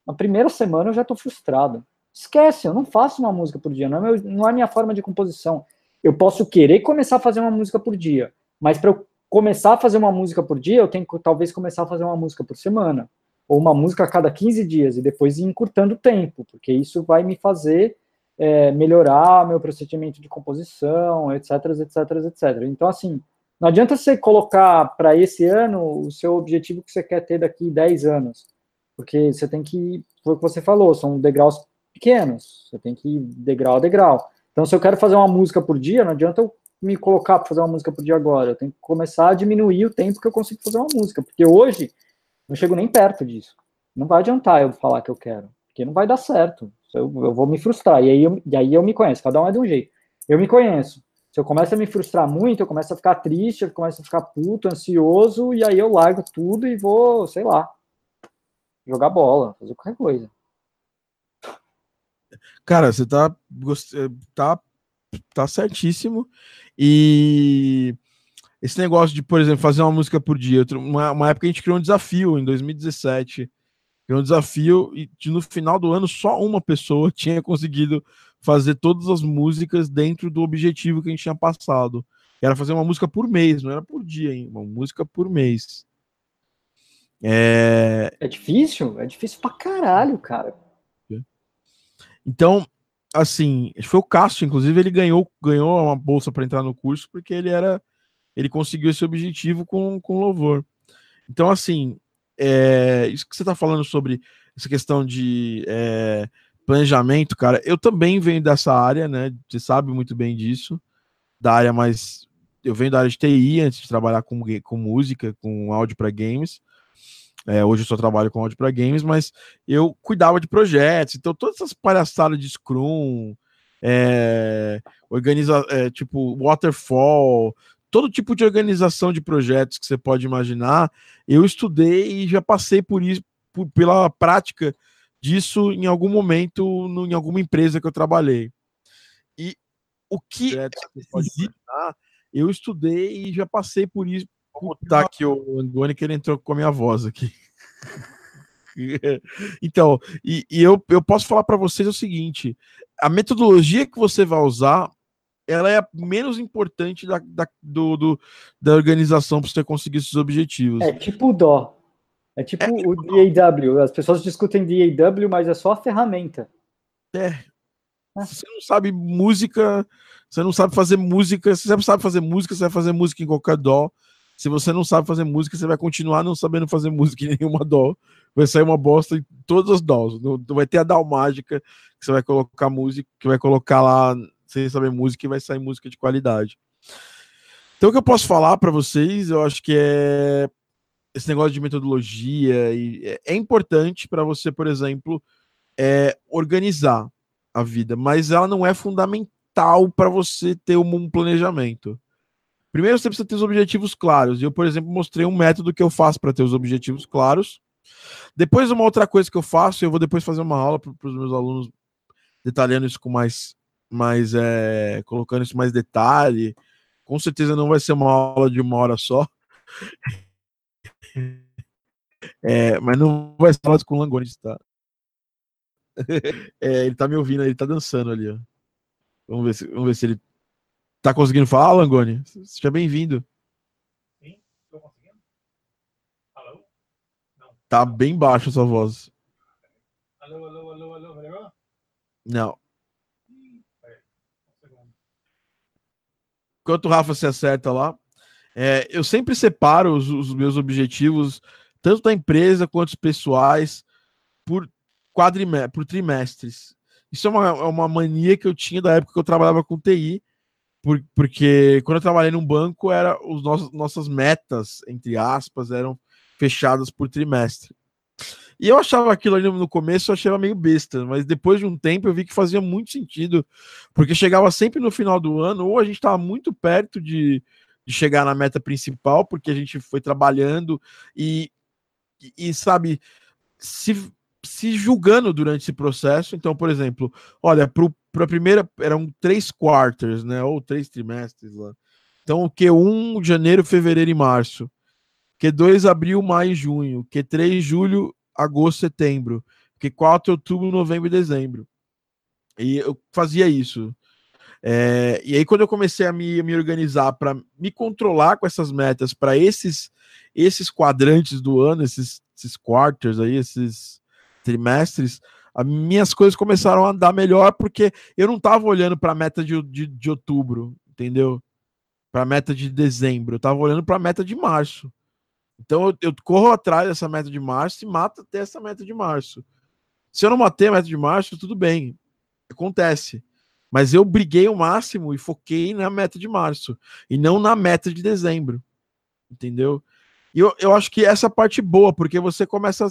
na primeira semana eu já estou frustrado. Esquece, eu não faço uma música por dia, não é, meu, não é minha forma de composição. Eu posso querer começar a fazer uma música por dia, mas para eu começar a fazer uma música por dia, eu tenho que talvez começar a fazer uma música por semana, ou uma música a cada 15 dias, e depois ir encurtando o tempo, porque isso vai me fazer é, melhorar meu procedimento de composição, etc, etc, etc. Então, assim, não adianta você colocar para esse ano o seu objetivo que você quer ter daqui 10 anos, porque você tem que, foi o que você falou, são degraus pequenos, você tem que ir degrau a degrau. Então, se eu quero fazer uma música por dia, não adianta eu me colocar para fazer uma música por dia agora, eu tenho que começar a diminuir o tempo que eu consigo fazer uma música, porque hoje não chego nem perto disso. Não vai adiantar eu falar que eu quero, porque não vai dar certo. Eu, eu vou me frustrar, e aí, eu, e aí eu me conheço, cada um é de um jeito. Eu me conheço. Se eu começo a me frustrar muito, eu começo a ficar triste, eu começo a ficar puto, ansioso, e aí eu largo tudo e vou, sei lá, jogar bola, fazer qualquer coisa. Cara, você tá, eh, tá, tá certíssimo. E esse negócio de, por exemplo, fazer uma música por dia. Uma, uma época a gente criou um desafio em 2017. Criou um desafio e no final do ano só uma pessoa tinha conseguido fazer todas as músicas dentro do objetivo que a gente tinha passado. Era fazer uma música por mês, não era por dia, hein? Uma música por mês. É... é difícil? É difícil pra caralho, cara. Então, assim, foi o Cássio, inclusive, ele ganhou, ganhou uma bolsa para entrar no curso porque ele era ele conseguiu esse objetivo com, com louvor. Então, assim, é, isso que você está falando sobre essa questão de é, planejamento, cara, eu também venho dessa área, né? Você sabe muito bem disso, da área mais. Eu venho da área de TI antes de trabalhar com, com música, com áudio para games. É, hoje eu só trabalho com áudio para games, mas eu cuidava de projetos, então todas essas palhaçadas de Scrum, é, organiza, é, tipo Waterfall, todo tipo de organização de projetos que você pode imaginar, eu estudei e já passei por isso, por, pela prática disso em algum momento, no, em alguma empresa que eu trabalhei. E o que imaginar, eu estudei e já passei por isso, Tá aqui o Angoni que ele entrou com a minha voz aqui. então, e, e, eu, eu posso falar para vocês o seguinte: a metodologia que você vai usar ela é a menos importante da, da, do, do da organização para você conseguir esses objetivos. É tipo o DO. É tipo é, o DAW. As pessoas discutem DAW, mas é só a ferramenta. É. é. Você não sabe música, você não sabe fazer música. Você sabe fazer música, você vai fazer música em qualquer dó. Se você não sabe fazer música, você vai continuar não sabendo fazer música em nenhuma dó. Vai sair uma bosta em todas as dós. Vai ter a dó mágica que você vai colocar música, que vai colocar lá sem saber música e vai sair música de qualidade. Então, o que eu posso falar para vocês, eu acho que é esse negócio de metodologia e é, é importante para você, por exemplo, é, organizar a vida, mas ela não é fundamental para você ter um planejamento. Primeiro, você precisa ter os objetivos claros. Eu, por exemplo, mostrei um método que eu faço para ter os objetivos claros. Depois, uma outra coisa que eu faço, eu vou depois fazer uma aula para os meus alunos detalhando isso com mais mas é, colocando isso mais detalhe. Com certeza não vai ser uma aula de uma hora só. É, mas não vai ser aula com o Langoni, tá? É, ele tá me ouvindo, ele tá dançando ali, ó. Vamos ver se, vamos ver se ele tá conseguindo falar, Langoni. Seja bem-vindo. Sim, tô conseguindo. Alô? Não. Tá bem baixo a sua voz. Alô, alô, alô, alô, alô? Não. Enquanto o Rafa se acerta lá, é, eu sempre separo os, os, meus objetivos, tanto da empresa quanto os pessoais, por, por trimestres. Isso é uma, é uma mania que eu tinha da época que eu trabalhava com TI, por, porque quando eu trabalhei num banco, era os nossos, nossas metas, entre aspas, eram fechadas por trimestre. E eu achava aquilo ali no começo, eu achava meio besta, mas depois de um tempo eu vi que fazia muito sentido, porque chegava sempre no final do ano, ou a gente estava muito perto de, de chegar na meta principal, porque a gente foi trabalhando e, e, e se, se julgando durante esse processo. Então, por exemplo, olha, para a primeira eram três quarters, né? Ou três trimestres lá. Então, o Q1, janeiro, fevereiro e março. Q2, abril, maio e junho. Q3, julho, agosto, setembro. Porque 4 outubro, novembro e dezembro. E eu fazia isso. É, e aí, quando eu comecei a me, me organizar para me controlar com essas metas, para esses esses quadrantes do ano, esses, esses quarters aí, esses trimestres, as minhas coisas começaram a andar melhor porque eu não estava olhando para a meta de, de, de, outubro, entendeu? Para a meta de dezembro, eu estava olhando para a meta de março. Então eu, eu, corro atrás dessa meta de março e mato até essa meta de março. Se eu não matei a meta de março, tudo bem. Acontece. Mas eu briguei o máximo e foquei na meta de março e não na meta de dezembro. Entendeu? E eu, eu acho que essa parte boa, porque você começa.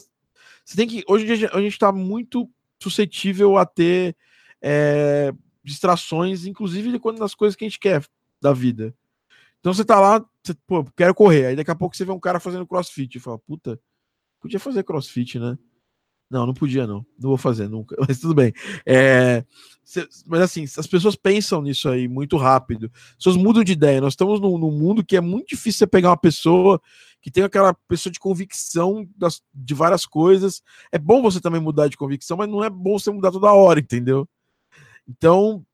Você tem que. Hoje em dia a gente está muito suscetível a ter é, distrações, inclusive quando nas coisas que a gente quer da vida. Então você tá lá, você, pô, quero correr. Aí daqui a pouco você vê um cara fazendo crossfit e fala, puta, podia fazer crossfit, né? Não, não podia, não. Não vou fazer nunca. Mas tudo bem. É, mas assim, as pessoas pensam nisso aí muito rápido. As pessoas mudam de ideia. Nós estamos num, num mundo que é muito difícil você pegar uma pessoa que tem aquela pessoa de convicção das, de várias coisas. É bom você também mudar de convicção, mas não é bom você mudar toda hora, entendeu? Então,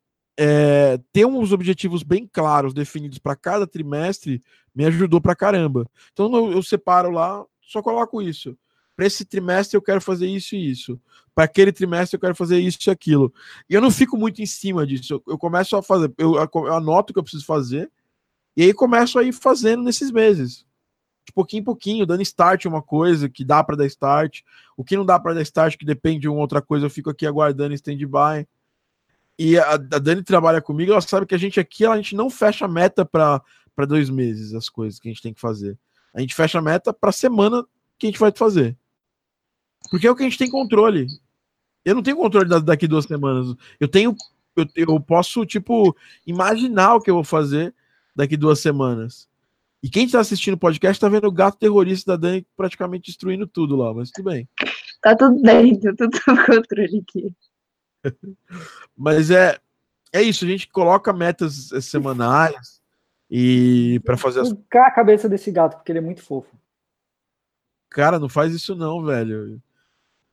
é, ter uns objetivos bem claros, definidos para cada trimestre, me ajudou para caramba. Então eu, eu, separo lá, só coloco isso. Para esse trimestre eu quero fazer isso e isso. Para aquele trimestre eu quero fazer isso e aquilo. E eu não fico muito em cima disso. Eu, eu começo a fazer, eu, eu anoto o que eu preciso fazer, e aí começo a ir fazendo nesses meses. De pouquinho em pouquinho, dando start uma coisa que dá para dar start. O que não dá para dar start, que depende de uma outra coisa, eu fico aqui aguardando stand-by. E a, a, Dani trabalha comigo, ela sabe que a gente aqui, a gente não fecha meta para dois meses, as coisas que a gente tem que fazer. A gente fecha a meta para semana que a gente vai fazer. Porque é o que a gente tem controle. Eu não tenho controle da, daqui duas semanas. Eu tenho. Eu, eu posso, tipo, imaginar o que eu vou fazer daqui duas semanas. E quem está assistindo o podcast está vendo o gato terrorista da Dani praticamente destruindo tudo lá, mas tudo bem. Tá tudo bem, tá tudo controle aqui. Mas é, é isso, a gente coloca metas semanais e para fazer as. Cá a cabeça desse gato, porque ele é muito fofo. Cara, não faz isso não, velho.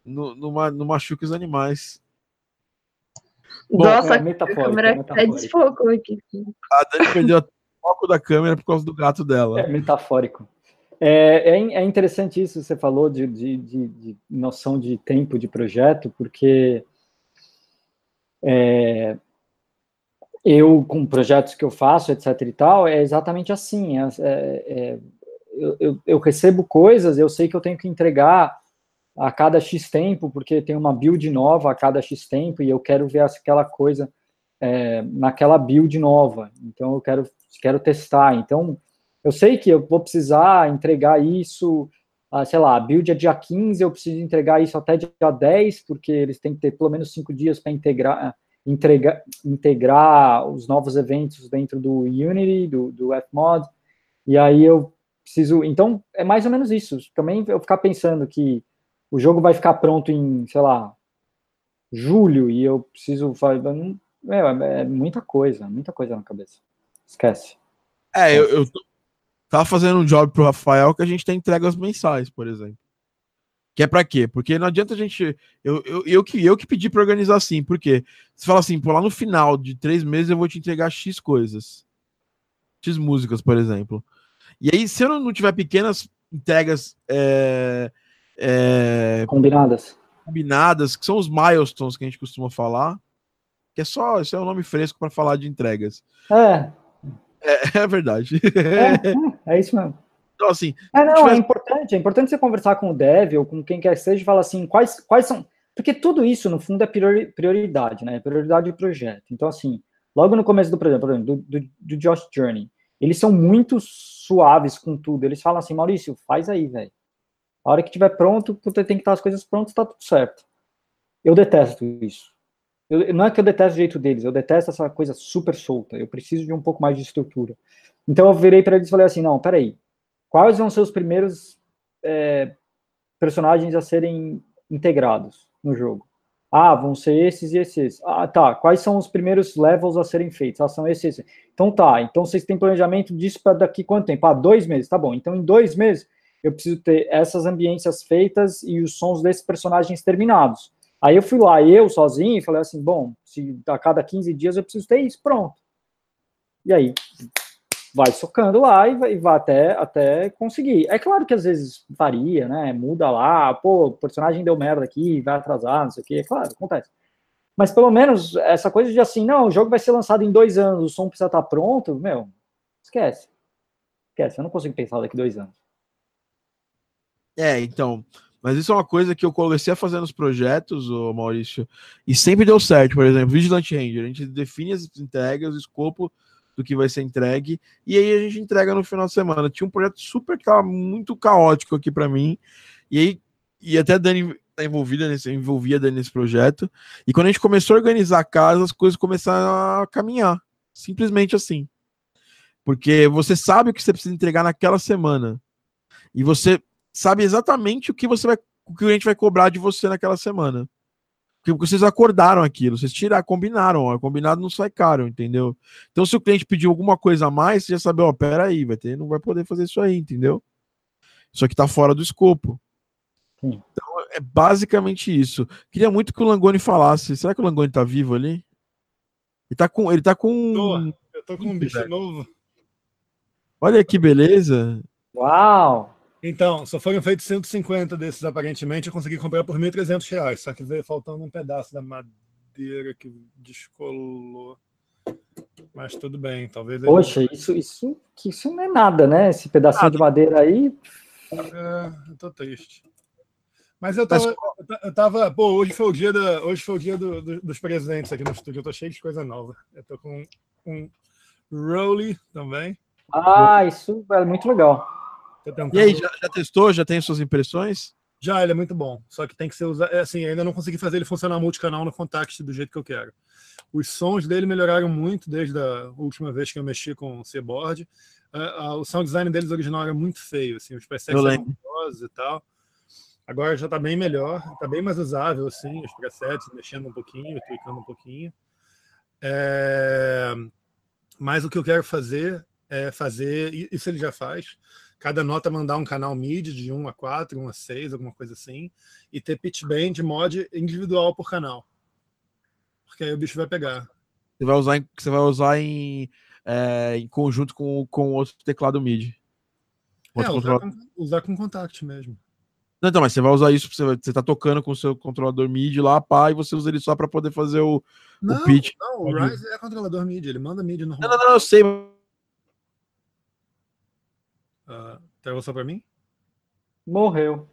não, não, ma- não machuque os animais. Bom, Nossa, é a câmera é até metafórico. desfocou aqui. A Dani perdeu o foco da câmera por causa do gato dela. É metafórico. É, é, é interessante isso que você falou de, de, de- de noção de tempo de projeto, porque é, eu, com projetos que eu faço, etc e tal, é exatamente assim. é- é- é, eu, eu- eu recebo coisas, eu sei que eu tenho que entregar a cada X tempo, porque tem uma build nova a cada X tempo, e eu quero ver aquela coisa é, naquela build nova. Então, eu quero, quero testar. Então, eu sei que eu vou precisar entregar isso, ah, sei lá, a build é dia 15, eu preciso entregar isso até dia 10, porque eles têm que ter pelo menos cinco dias para integrar, entregar, integrar os novos eventos dentro do Unity, do, do Fmod, e aí eu preciso. Então, é mais ou menos isso. Também eu ficar pensando que o jogo vai ficar pronto em, sei lá, julho, e eu preciso. Meu, é muita coisa, muita coisa na cabeça. Esquece. É, eu, eu tava fazendo um job pro Rafael que a gente tem entregas mensais, por exemplo. Que é pra quê? Porque não adianta a gente. Eu, eu, eu, que, eu que pedi pra organizar assim, porque você fala assim, pô, lá no final de três meses eu vou te entregar X coisas. X músicas, por exemplo. E aí, se eu não, não tiver pequenas entregas é, é, Combinadas. combinadas, que são os milestones que a gente costuma falar, que é só, isso é um nome fresco para falar de entregas. É, É, é verdade. é, é, é isso mesmo. então, assim, É, não, tivesse- é importante, é importante você conversar com o dev ou com quem quer que seja e falar assim, quais, quais são. Porque tudo isso, no fundo, é priori- prioridade, né? Prioridade do projeto. Então, assim, logo no começo do projeto, por exemplo, do, do, do Josh Journey, eles são muito suaves com tudo. Eles falam assim, Maurício, faz aí, velho. A hora que tiver pronto, tem que estar as coisas prontas, tá tudo certo. Eu detesto isso. Eu- não é que eu detesto o jeito deles, eu detesto essa coisa super solta. Eu preciso de um pouco mais de estrutura. Então eu virei para eles e falei assim, não, peraí, quais vão ser os primeiros é, personagens a serem integrados no jogo? Ah, vão ser esses e esses. Ah, tá. Quais são os primeiros levels a serem feitos? Ah, são esses. esses. Então tá. Então vocês têm planejamento disso para daqui quanto tempo? Ah, dois meses. Tá bom. Então em dois meses eu preciso ter essas ambiências feitas e os sons desses personagens terminados. Aí eu fui lá, eu sozinho, e falei assim: bom, se a cada 15 dias eu preciso ter isso, pronto. E aí vai socando lá e vai, e vai até, até conseguir. É claro que às vezes varia, né? Muda lá, pô, o personagem deu merda aqui, vai atrasar, não sei o quê. É claro, acontece. Mas pelo menos essa coisa de assim, não, o jogo vai ser lançado em dois anos, o som precisa estar pronto, meu, esquece. Esquece, eu não consigo pensar daqui dois anos. É, então. Mas isso é uma coisa que eu comecei a fazer nos projetos, ô Maurício, e sempre deu certo. Por exemplo, Vigilante Ranger, a gente define as entregas, o escopo do que vai ser entregue, e aí a gente entrega no final de semana. Tinha um projeto super ca- muito caótico aqui para mim, e aí e até a Dani tá envolvida nesse, Dani nesse projeto. E quando a gente começou a organizar a casa, as coisas começaram a caminhar. Simplesmente assim. Porque você sabe o que você precisa entregar naquela semana. E você sabe exatamente o que você vai, o que o cliente vai cobrar de você naquela semana. Porque vocês acordaram aquilo, vocês tiraram, combinaram, ó, combinado não sai caro, entendeu? Então, se o cliente pediu alguma coisa a mais, você já sabe, ó, pera aí, vai ter, não vai poder fazer isso aí, entendeu? Isso aqui tá fora do escopo. Sim. Então, é basicamente isso. Queria muito que o Langoni falasse. Será que o Langoni tá vivo ali? Ele tá com. Ele tá com. Tô. Eu tô com um bicho Velho. novo. Olha que beleza. Uau! Então, só foram feitos 150 desses aparentemente. Eu consegui comprar por 1.300 reais. Só que veio faltando um pedaço da madeira que descolou. Mas tudo bem, talvez. Poxa, isso, isso, que isso não é nada, né? Esse pedacinho de madeira aí. É, eu tô triste. Mas eu tava, ta- eu tava. Pô, hoje foi o dia, da, hoje foi o dia do- do- dos presentes aqui no estúdio. Eu tô cheio de coisa nova. Eu tô com um Rolly também. Ah, isso é muito legal. Tentando- E aí, já, já testou? Já tem suas impressões? Já, ele é muito bom. Só que tem que ser usado. É, assim, ainda não consegui fazer ele funcionar multicanal no Contact do jeito que eu quero. Os sons dele melhoraram muito desde a última vez que eu mexi com o C-Board. Ah, ah, o sound design deles original era muito feio, assim, os presets eram horrorosos e tal. Agora já tá bem melhor, tá bem mais usável, assim, os presets, mexendo um pouquinho, clicando um pouquinho. É, Mas o que eu quero fazer é fazer, isso ele já faz, cada nota mandar um canal MIDI de 1 a 4, 1 a 6, alguma coisa assim, e ter pitch bend mod individual por canal. Porque aí o bicho vai pegar. Você vai usar em, você vai usar em, é, em conjunto com, com outro teclado MIDI. É, usar com, usar com contact mesmo. Não, então, mas você vai usar isso, você, vai, você tá tocando com o seu controlador MIDI lá, pá, e você usa ele só para poder fazer o, não, o pitch. Não, o Rise é controlador MIDI, ele manda MIDI normal. Não, não, não, eu sei. Uh, travou só pra mim? Morreu.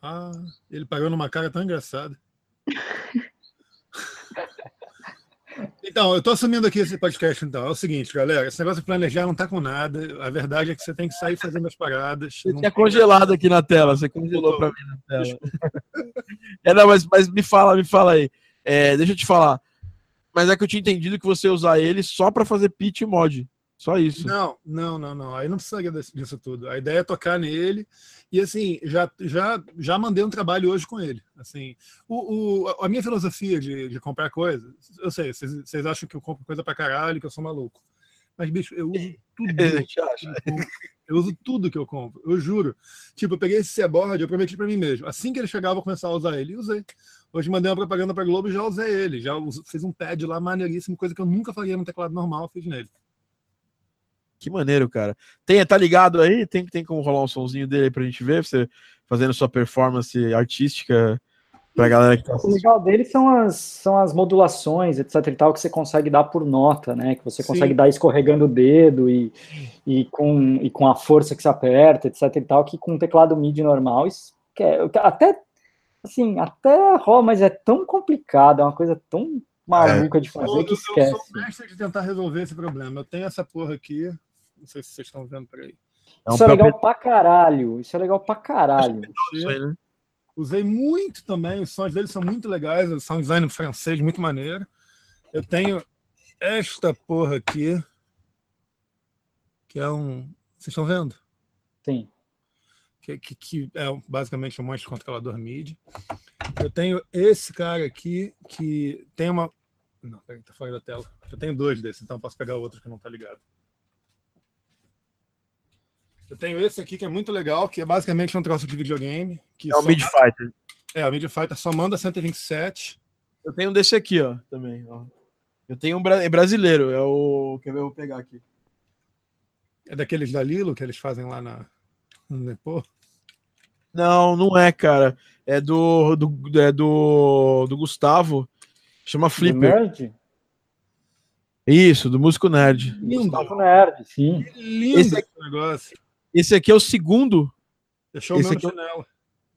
Ah, ele parou numa cara tão engraçada. Então, eu estou assumindo aqui esse podcast, então. É o seguinte, galera, esse negócio de planejar não está com nada. A verdade é que você tem que sair fazendo as paradas. Você tinha congelado aqui na tela, você congelou para mim na tela. é, não, mas, mas me fala, me fala aí. É, deixa eu te falar. Mas é que eu tinha entendido que você usar ele só para fazer pitch mod. Só isso. Não, não, não, não. Aí não precisa disso tudo. A ideia é tocar nele. E assim, já, já, já mandei um trabalho hoje com ele. Assim, o, o a minha filosofia de, de comprar coisas, eu sei, vocês, acham que eu compro coisa pra caralho, que eu sou maluco. Mas, bicho, eu uso tudo. eu, eu uso tudo que eu compro, eu juro. Tipo, eu peguei esse Seaboard, eu prometi para mim mesmo. Assim que ele chegar, eu vou começar a usar ele. E usei. Hoje mandei uma propaganda pra Globo e já usei ele. Já fiz um pad lá maneiríssimo, coisa que eu nunca faria no teclado normal, fiz nele. Que maneiro, cara. Tem, tá ligado aí? Tem, tem como rolar um sonzinho dele aí pra gente ver? Você fazendo sua performance artística pra galera que tá assistindo. O legal dele são as, são as modulações, etc e tal, que você consegue dar por nota, né? Que você consegue Sim. dar escorregando o dedo e, e, com, e com a força que se aperta, etc e tal, que com um teclado MIDI normal, que é, até, assim, até rola, mas é tão complicado, é uma coisa tão maluca é. de fazer eu, que esquece. Eu sou mestre de tentar resolver esse problema. Eu tenho essa porra aqui, não sei se vocês estão vendo por aí. É um isso é legal pra caralho. Isso é legal pra caralho. Né? Usei muito também, os sons deles são muito legais, são um design francês muito maneiro. Eu tenho esta porra aqui, que é um. Vocês estão vendo? Sim. Que, que, que é basicamente um monte de controlador MIDI. Eu tenho esse cara aqui, que tem uma. Não, peraí, tá fora da tela. Eu tenho dois desses, então posso pegar outro que não tá ligado. Eu tenho esse aqui que é muito legal, que é basicamente um troço de videogame. Que é o Mid Fighter. É, o Mid Fighter só manda 127. Eu tenho um desse aqui, ó, também. Ó. Eu tenho um bra... é brasileiro, é o. Quer ver? Eu vou pegar aqui. É daqueles da Lilo que eles fazem lá na. no Depô? Não, não é, cara. É do. do é do, do Gustavo. Chama Flipper. Do nerd? Isso, do músico nerd. Lindo. Gustavo Nerd, sim. Que lindo esse aqui, negócio. Esse aqui é o segundo. Deixou esse o aqui, janela.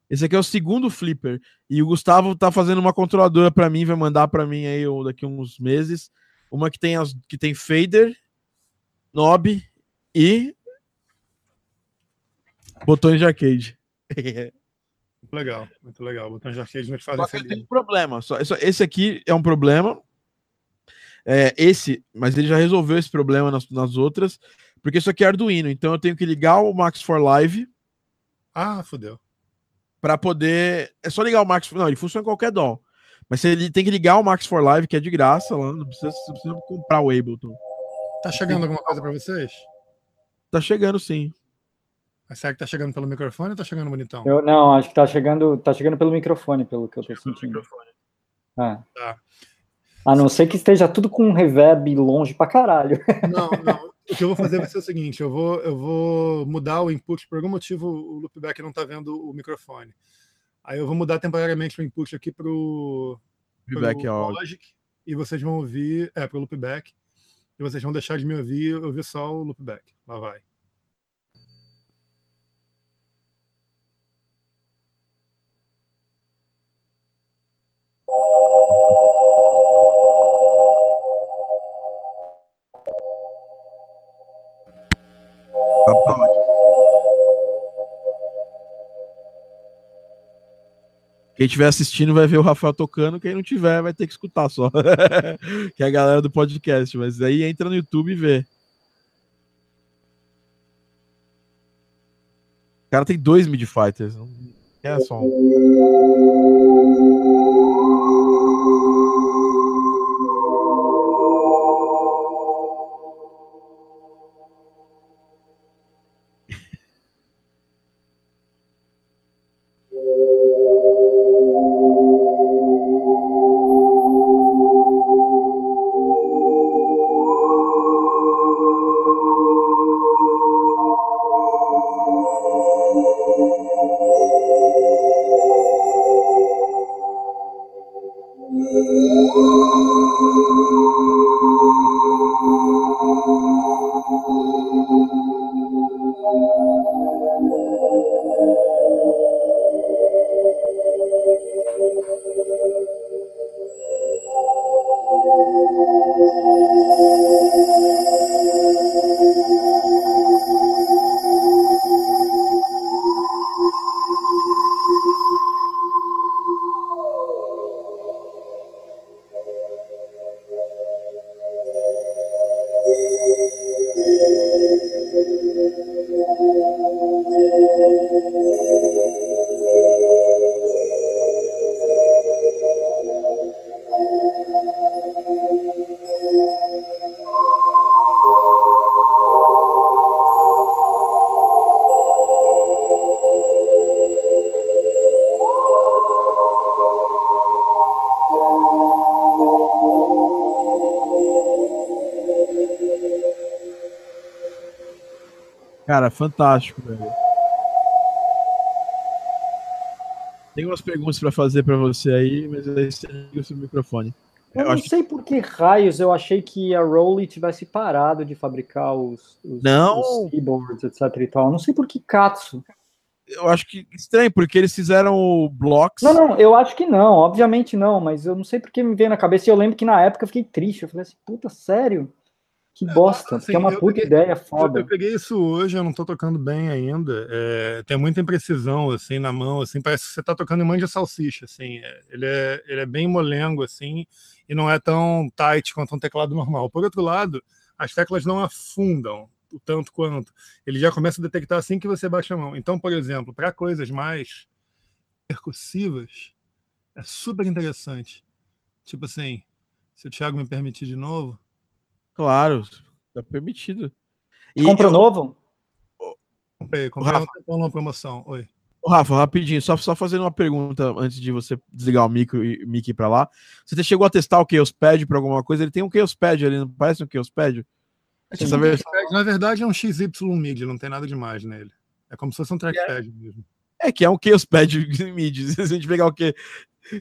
Esse aqui é o segundo flipper. E o Gustavo tá fazendo uma controladora para mim, vai mandar para mim aí daqui uns meses. Uma que tem, as, que tem fader, knob e botões de arcade. muito legal, muito legal. Botões de arcade te fazem feliz. Tem um problema. Só, esse aqui é um problema. É, esse, mas ele já resolveu esse problema nas, nas outras. Porque isso aqui é Arduino, então eu tenho que ligar o Max for Live. Ah, fodeu. Para poder. É só ligar o Max. Não, ele funciona em qualquer DOL. Mas você tem que ligar o Max for Live, que é de graça lá. Não precisa, não precisa comprar o Ableton. Tá chegando alguma coisa para vocês? Tá chegando sim. Mas será que tá chegando pelo microfone ou tá chegando bonitão? Eu, não, acho que tá chegando, tá chegando pelo microfone, pelo que eu tô sentindo. Ah. Tá. A não ser que esteja tudo com um reverb longe pra caralho. Não, não. O que eu vou fazer vai ser o seguinte: eu vou, eu vou mudar o input, por algum motivo o loopback não está vendo o microfone. Aí eu vou mudar temporariamente o input aqui para o Logic e vocês vão ouvir, é, para o loopback, e vocês vão deixar de me ouvir, ouvir só o loopback. Lá vai. Quem estiver assistindo vai ver o Rafael tocando, quem não tiver vai ter que escutar só. que é a galera do podcast. Mas aí entra no YouTube e vê. O cara tem dois mid fighters. É só um. Fantástico, velho. Tem umas perguntas para fazer para você aí, mas aí você liga o seu microfone. Eu, eu não sei que... por que raios eu achei que a Rowley tivesse parado de fabricar os, os, não. os keyboards, etc e tal. Não sei por que Katsu. Eu acho que estranho, porque eles fizeram blocos. Não, não, eu acho que não, obviamente não, mas eu não sei porque me veio na cabeça. E eu lembro que na época eu fiquei triste. Eu falei assim, puta, sério? Que bosta, assim, que é uma puta peguei, ideia foda. Eu, eu, peguei isso hoje, eu não tô tocando bem ainda. É, tem muita imprecisão, assim, na mão, assim, parece que você tá tocando em de salsicha, assim. É, ele, é, ele é bem molengo, assim, e não é tão tight quanto um teclado normal. Por outro lado, as teclas não afundam o tanto quanto. Ele já começa a detectar assim que você baixa a mão. Então, por exemplo, para coisas mais percussivas, é super interessante. Tipo assim, se o Thiago me permitir de novo, Claro, tá permitido. E Comprou eu... novo? Comprei, comprei Rafa... uma promoção. Oi. Rafa, rapidinho, só, só fazendo uma pergunta antes de você desligar o micro e mic para lá. Você chegou a testar o Chaos Pad para alguma coisa? Ele tem um Chaos Pad ali, não parece um Chaos Pad? Essa versão... Na verdade é um XY MIDI, não tem nada demais nele. É como se fosse um trackpad é. mesmo. É que é um Chaos Pad MIDI. Se a gente pegar o que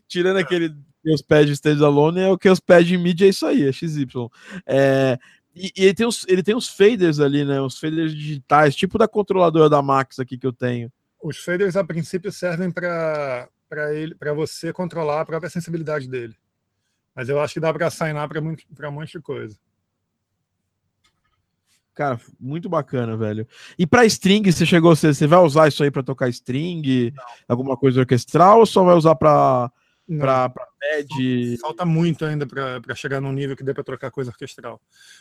tirando é. aquele Chaos Pad standalone, é o Chaos Pad MIDI, é isso aí, é XY. É, e, e, ele, tem os, ele tem os faders ali, né? Os faders digitais, tipo da controladora da Max aqui que eu tenho. Os faders, a princípio, servem para ele para você controlar a própria sensibilidade dele. Mas eu acho que dá para signar para um monte de coisa. Cara, muito bacana, velho. E para string, você chegou, você, você vai usar isso aí para tocar string, Não. alguma coisa orquestral, ou só vai usar para para pad? Falta muito ainda para chegar num nível que dê para trocar coisa orquestral.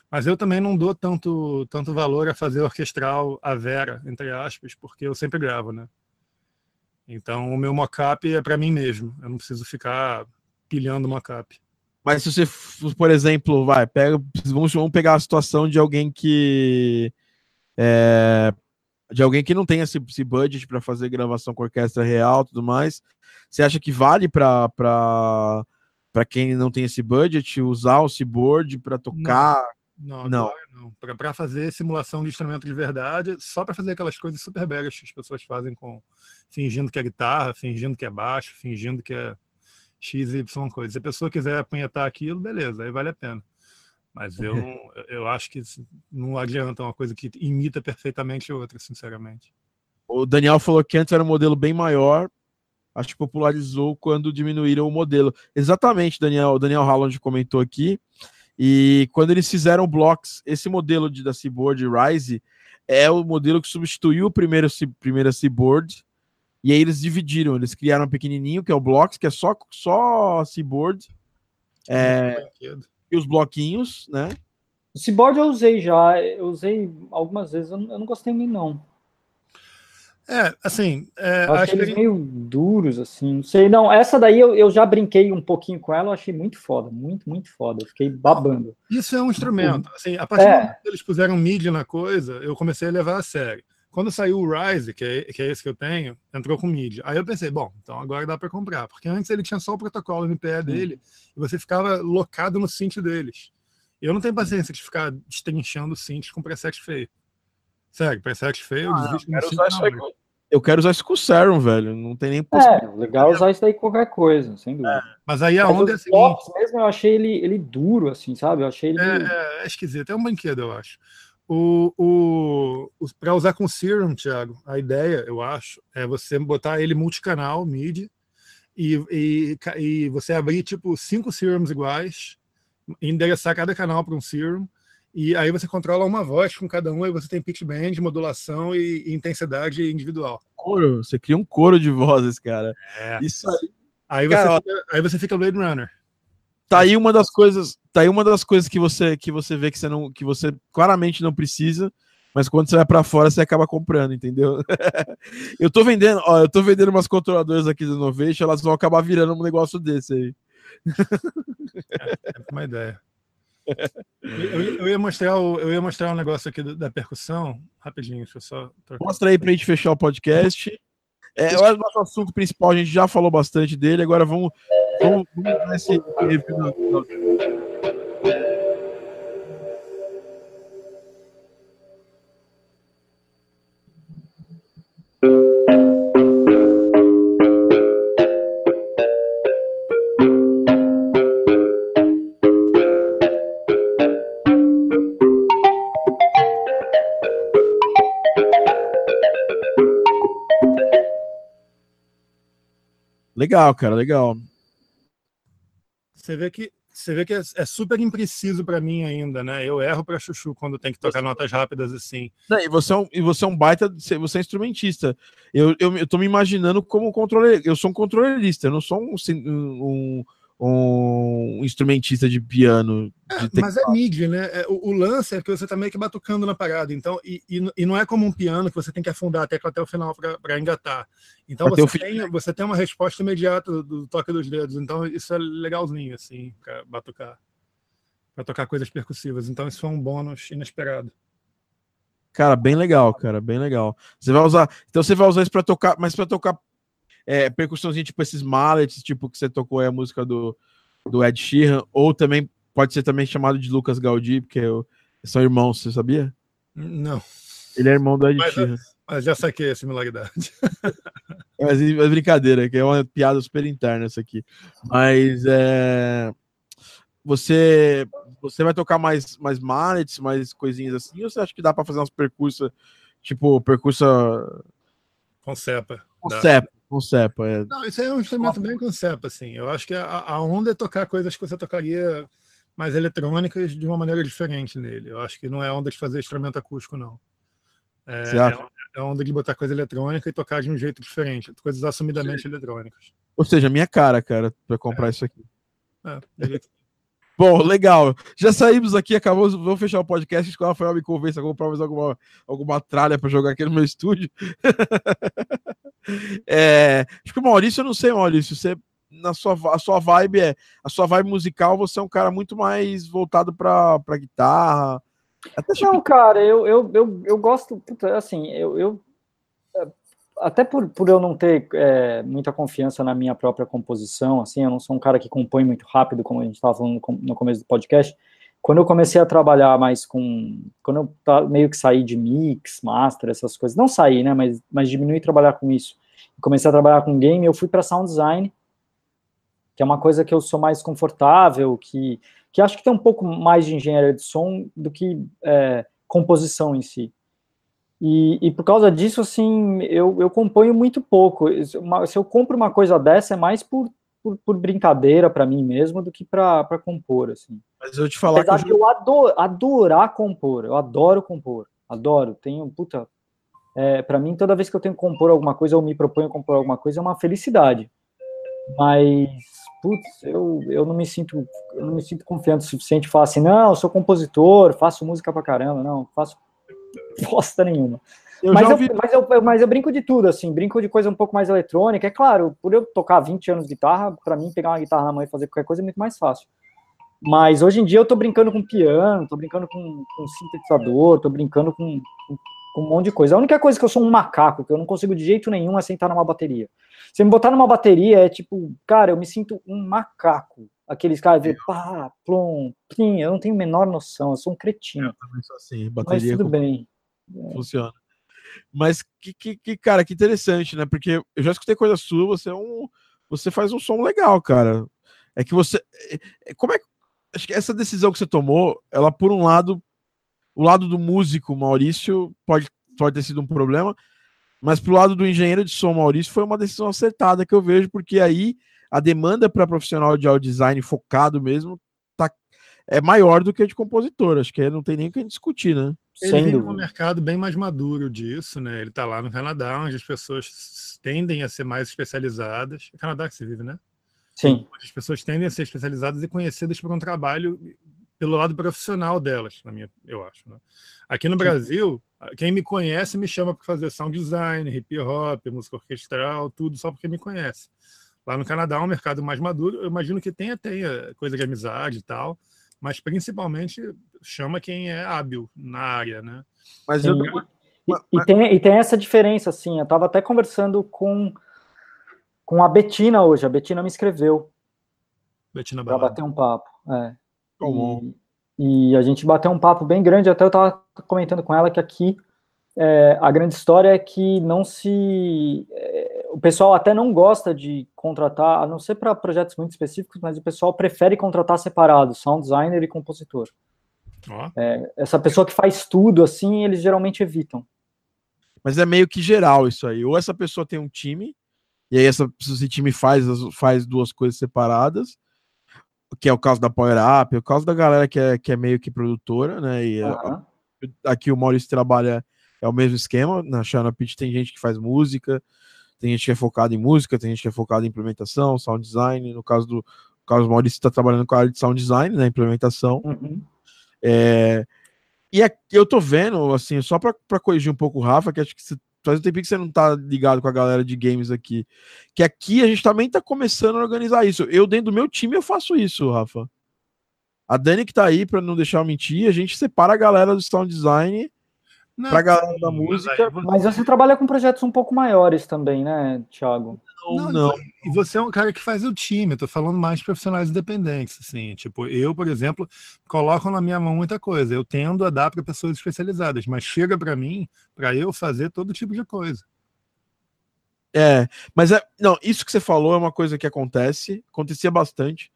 Mas eu também não dou tanto, tanto valor a fazer orquestral a vera, entre aspas, porque eu sempre gravo, né? Então o meu mockup é para mim mesmo. Eu não preciso ficar pilhando mockup. Mas se você, por exemplo, vai, pega, vamos, vamos pegar a situação de alguém que é, de alguém que não tem esse, esse budget para fazer gravação com orquestra real, tudo mais. Você acha que vale para para quem não tem esse budget usar o Seaboard para tocar? Não, não. não. Para fazer simulação de instrumento de verdade, só para fazer aquelas coisas super bregas que as pessoas fazem com fingindo que é guitarra, fingindo que é baixo, fingindo que é X, Y coisa. Se a pessoa quiser apunhetar aquilo, beleza, aí vale a pena. Mas eu, eu acho que não adianta uma coisa que imita perfeitamente outra, sinceramente. O Daniel falou que antes era um modelo bem maior, acho que popularizou quando diminuíram o modelo. Exatamente, Daniel, Daniel Holland comentou aqui. E quando eles fizeram blocks, esse modelo de, da Seaboard Rise é o modelo que substituiu o primeiro, primeiro Seaboard e aí eles dividiram, eles criaram um pequenininho, que é o Blocks, que é só, só Seaboard. É, e os bloquinhos, né? O Seaboard eu usei já, eu usei algumas vezes, eu não, eu não gostei muito não. É, assim. É, eu achei eles meio duros, assim. Não sei, não. Essa daí eu, eu já brinquei um pouquinho com ela, eu achei muito foda, muito, muito foda. Eu fiquei babando. Isso é um instrumento. Assim, a partir é. do momento que eles puseram mídia na coisa, eu comecei a levar a sério. Quando saiu o Rise, que é, que é esse que eu tenho, entrou com mídia. Aí eu pensei, bom, então agora dá para comprar. Porque antes ele tinha só o protocolo MPE dele e você ficava locado no synth deles. Eu não tenho paciência de ficar destrinchando o synth com preset feio. Sério, preset feio, ah, eu desisto quero usar isso aí com... Eu quero usar isso com o Serum, velho. Não tem nem É, legal usar isso daí com qualquer coisa, sem dúvida. É, mas aí a onda é a seguinte... mesmo eu achei ele, ele duro, assim, sabe? Eu achei ele... É, é, é esquisito. É um brinquedo, eu acho. O, o, o para usar com Serum, Thiago, a ideia, eu acho, é você botar ele multicanal, MIDI, e, e, e você abrir tipo cinco Serums iguais endereçar cada canal para um Serum, e aí você controla uma voz com cada um, e você tem pitch bend, modulação e, e intensidade individual. Coro, você cria um coro de vozes, cara. É. Isso aí. Aí você, Cara, fica, aí você fica Blade Runner. Tá aí uma das coisas, tá aí uma das coisas que você que você vê que você não que você claramente não precisa, mas quando você vai pra fora você acaba comprando, entendeu? eu tô vendendo, ó, eu tô vendendo umas controladoras aqui do Innovation, elas vão acabar virando um negócio desse aí. É uma ideia. Eu, eu- ia mostrar o, eu ia mostrar um negócio aqui da percussão, rapidinho, deixa eu só trocar. Mostra aí pra gente fechar o podcast. É, o nosso assunto principal, a gente já falou bastante dele, agora vamos, vamos, vamos dar esse review Legal, cara, legal. Você vê que você vê que é, é super impreciso para mim ainda, né? Eu erro para chuchu quando tem que tocar notas rápidas assim. Não, e, você é um, e você é um baita, você você é instrumentista. Eu, eu, eu tô me imaginando como controle. Eu sou um controlerista, eu não sou um, sim- um, um instrumentista de piano. De tec- Mas é MIDI, né? É, o, o lance é que você tá meio que batucando na parada. Então, e, e, e não é como um piano que você tem que afundar a tecla até o final para engatar. Então Pra você tem, você tem uma resposta imediata do, do toque dos dedos. Então isso é legalzinho, assim, para batucar. Para tocar coisas percussivas. Então isso foi um bônus inesperado. Cara, bem legal, cara, bem legal. Você vai usar. Então você vai usar isso pra tocar, mas pra tocar é, percussãozinha, tipo esses mallets, tipo que você tocou aí a música do, do Ed Sheeran, ou também pode ser também chamado de Lucas Gaudí, porque eu- são irmãos, você sabia? Não, Ele é irmão do Ed Mas, Sheeran. mas já saquei a similaridade. Mas é brincadeira, que é uma piada super interna isso aqui. Mas é, você você vai tocar mais mais mallets, mais coisinhas assim, ou você acha que dá pra fazer umas percursos, tipo percurso Com cepa. com cepa, com cepa, é. Não, isso aí é um instrumento bem com cepa, assim. Eu acho que a, a onda é tocar coisas que você tocaria mais eletrônicas de uma maneira diferente nele. Eu acho que não é onda de fazer instrumento acústico, não. É, acha? é onda de botar coisa eletrônica e tocar de um jeito diferente, coisas assumidamente eletrônicas. Ou seja, minha cara, cara, pra comprar isso aqui. É, Bom, legal. Já saímos aqui, acabou. Vamos fechar o podcast. Que o Rafael me convence a comprar mais alguma, alguma tralha para jogar aqui no meu estúdio. É, acho que o Maurício, eu não sei, Maurício. Você, na sua, a sua vibe é. A sua vibe musical, você é um cara muito mais voltado para guitarra. Até Não, cara, eu, eu, eu, eu gosto, puta, assim, eu, eu é, até por, por eu não ter é, muita confiança na minha própria composição, assim, eu não sou um cara que compõe muito rápido, como a gente estava falando no começo do podcast. Quando eu comecei a trabalhar mais com, quando eu meio que saí de mix, master, essas coisas, não saí, né, mas, mas diminui trabalhar com isso. Comecei a trabalhar com game, eu fui para sound design, que é uma coisa que eu sou mais confortável, que que acho que tem um pouco mais de engenharia de som do que é, composição em si. E, e, por causa disso, assim, eu, eu componho muito pouco. Se eu compro uma coisa dessa, é mais por, por, por brincadeira para mim mesmo do que para compor, assim. Mas eu te falar Apesar que de eu adoro, adorar compor, eu adoro compor, adoro, tenho, puta, é, para mim, toda vez que eu tenho que compor alguma coisa, ou me proponho compor alguma coisa, é uma felicidade. Mas putz, eu, eu não me sinto eu não me sinto confiante o suficiente falar assim, não, eu sou compositor, faço música pra caramba, não, faço bosta nenhuma. Eu mas, eu, ouvi. mas, eu, mas eu brinco de tudo, assim, brinco de coisa um pouco mais eletrônica. É claro, por eu tocar 20 anos de guitarra, para mim pegar uma guitarra na mão e fazer qualquer coisa é muito mais fácil. Mas hoje em dia eu tô brincando com piano, tô brincando com, com sintetizador, tô brincando com, com, com um monte de coisa. A única coisa que eu sou um macaco, que eu não consigo de jeito nenhum é sentar numa bateria. Se me botar numa bateria, é tipo, cara, eu me sinto um macaco. Aqueles caras de pá, plom, plim, eu não tenho a menor noção, eu sou um cretino. Assim, Mas bateria tudo com- bem. funciona. Mas que, que, que, cara, que interessante, né? Porque eu já escutei coisa sua, você é um. Você faz um som legal, cara. É que você. é- é- Como é. Acho que essa decisão que você tomou, ela, por um lado, o lado do músico Maurício pode, pode ter sido um problema, mas pro lado do engenheiro de som Maurício foi uma decisão acertada que eu vejo, porque aí a demanda para profissional de audio design focado mesmo tá, é maior do que a de compositor. Acho que não tem nem o que discutir, né? Ele Sem vive um mercado bem mais maduro disso, né? Ele está lá no Canadá, onde as pessoas tendem a ser mais especializadas. É Canadá que se vive, né? Sim. As pessoas tendem a ser especializadas e conhecidas por um trabalho pelo lado profissional delas, na minha, eu acho. Né? Aqui no Brasil, quem me conhece me chama para fazer sound design, hip hop, música orquestral, tudo só porque me conhece. Lá no Canadá é um mercado mais maduro, eu imagino que tenha, tenha coisa de amizade e tal, mas principalmente chama quem é hábil na área, né? Mas eu... e, e, tem, e tem essa diferença, assim, eu estava até conversando com, com a Betina hoje, a Betina me escreveu. Betina Para bater um papo, é. E, e, a gente bateu um papo bem grande, até eu estava comentando com ela que aqui é, a grande história é que não se. O pessoal até não gosta de contratar, a não ser para projetos muito específicos, mas o pessoal prefere contratar separado, sound designer e compositor. Oh. É, essa pessoa que faz tudo assim, eles geralmente evitam. Mas é meio que geral isso aí. Ou essa pessoa tem um time, e aí essa, esse time faz, faz duas coisas separadas, que é o caso da Power Up, é o caso da galera que é, que é meio que produtora, né? E uhum. aqui o Maurício trabalha é o mesmo esquema. Na Shana Pitch tem gente que faz música, tem gente que é focada em música, tem gente que é focada em implementação, sound design. No caso do do Maurício, está trabalhando com a área de sound design, né? Implementação. Uhum. É, e aqui eu tô vendo, assim, só para corrigir um pouco o Rafa, que acho que você, faz um tempinho que você não tá ligado com a galera de games aqui, que aqui a gente também tá começando a organizar isso. Eu, dentro do meu time, eu faço isso, Rafa. A Dani que tá aí, para não deixar eu mentir, a gente separa a galera do sound design não, pra galera da música. Mas você trabalha com projetos um pouco maiores também, né, Thiago? Não, não. E você é um cara que faz o time, eu tô falando mais de profissionais independentes, assim. Tipo, eu, por exemplo, coloco na minha mão muita coisa. Eu tendo a dar para pessoas especializadas, mas chega para mim para eu fazer todo tipo de coisa. É, mas é, não, isso que você falou é uma coisa que acontece, acontecia bastante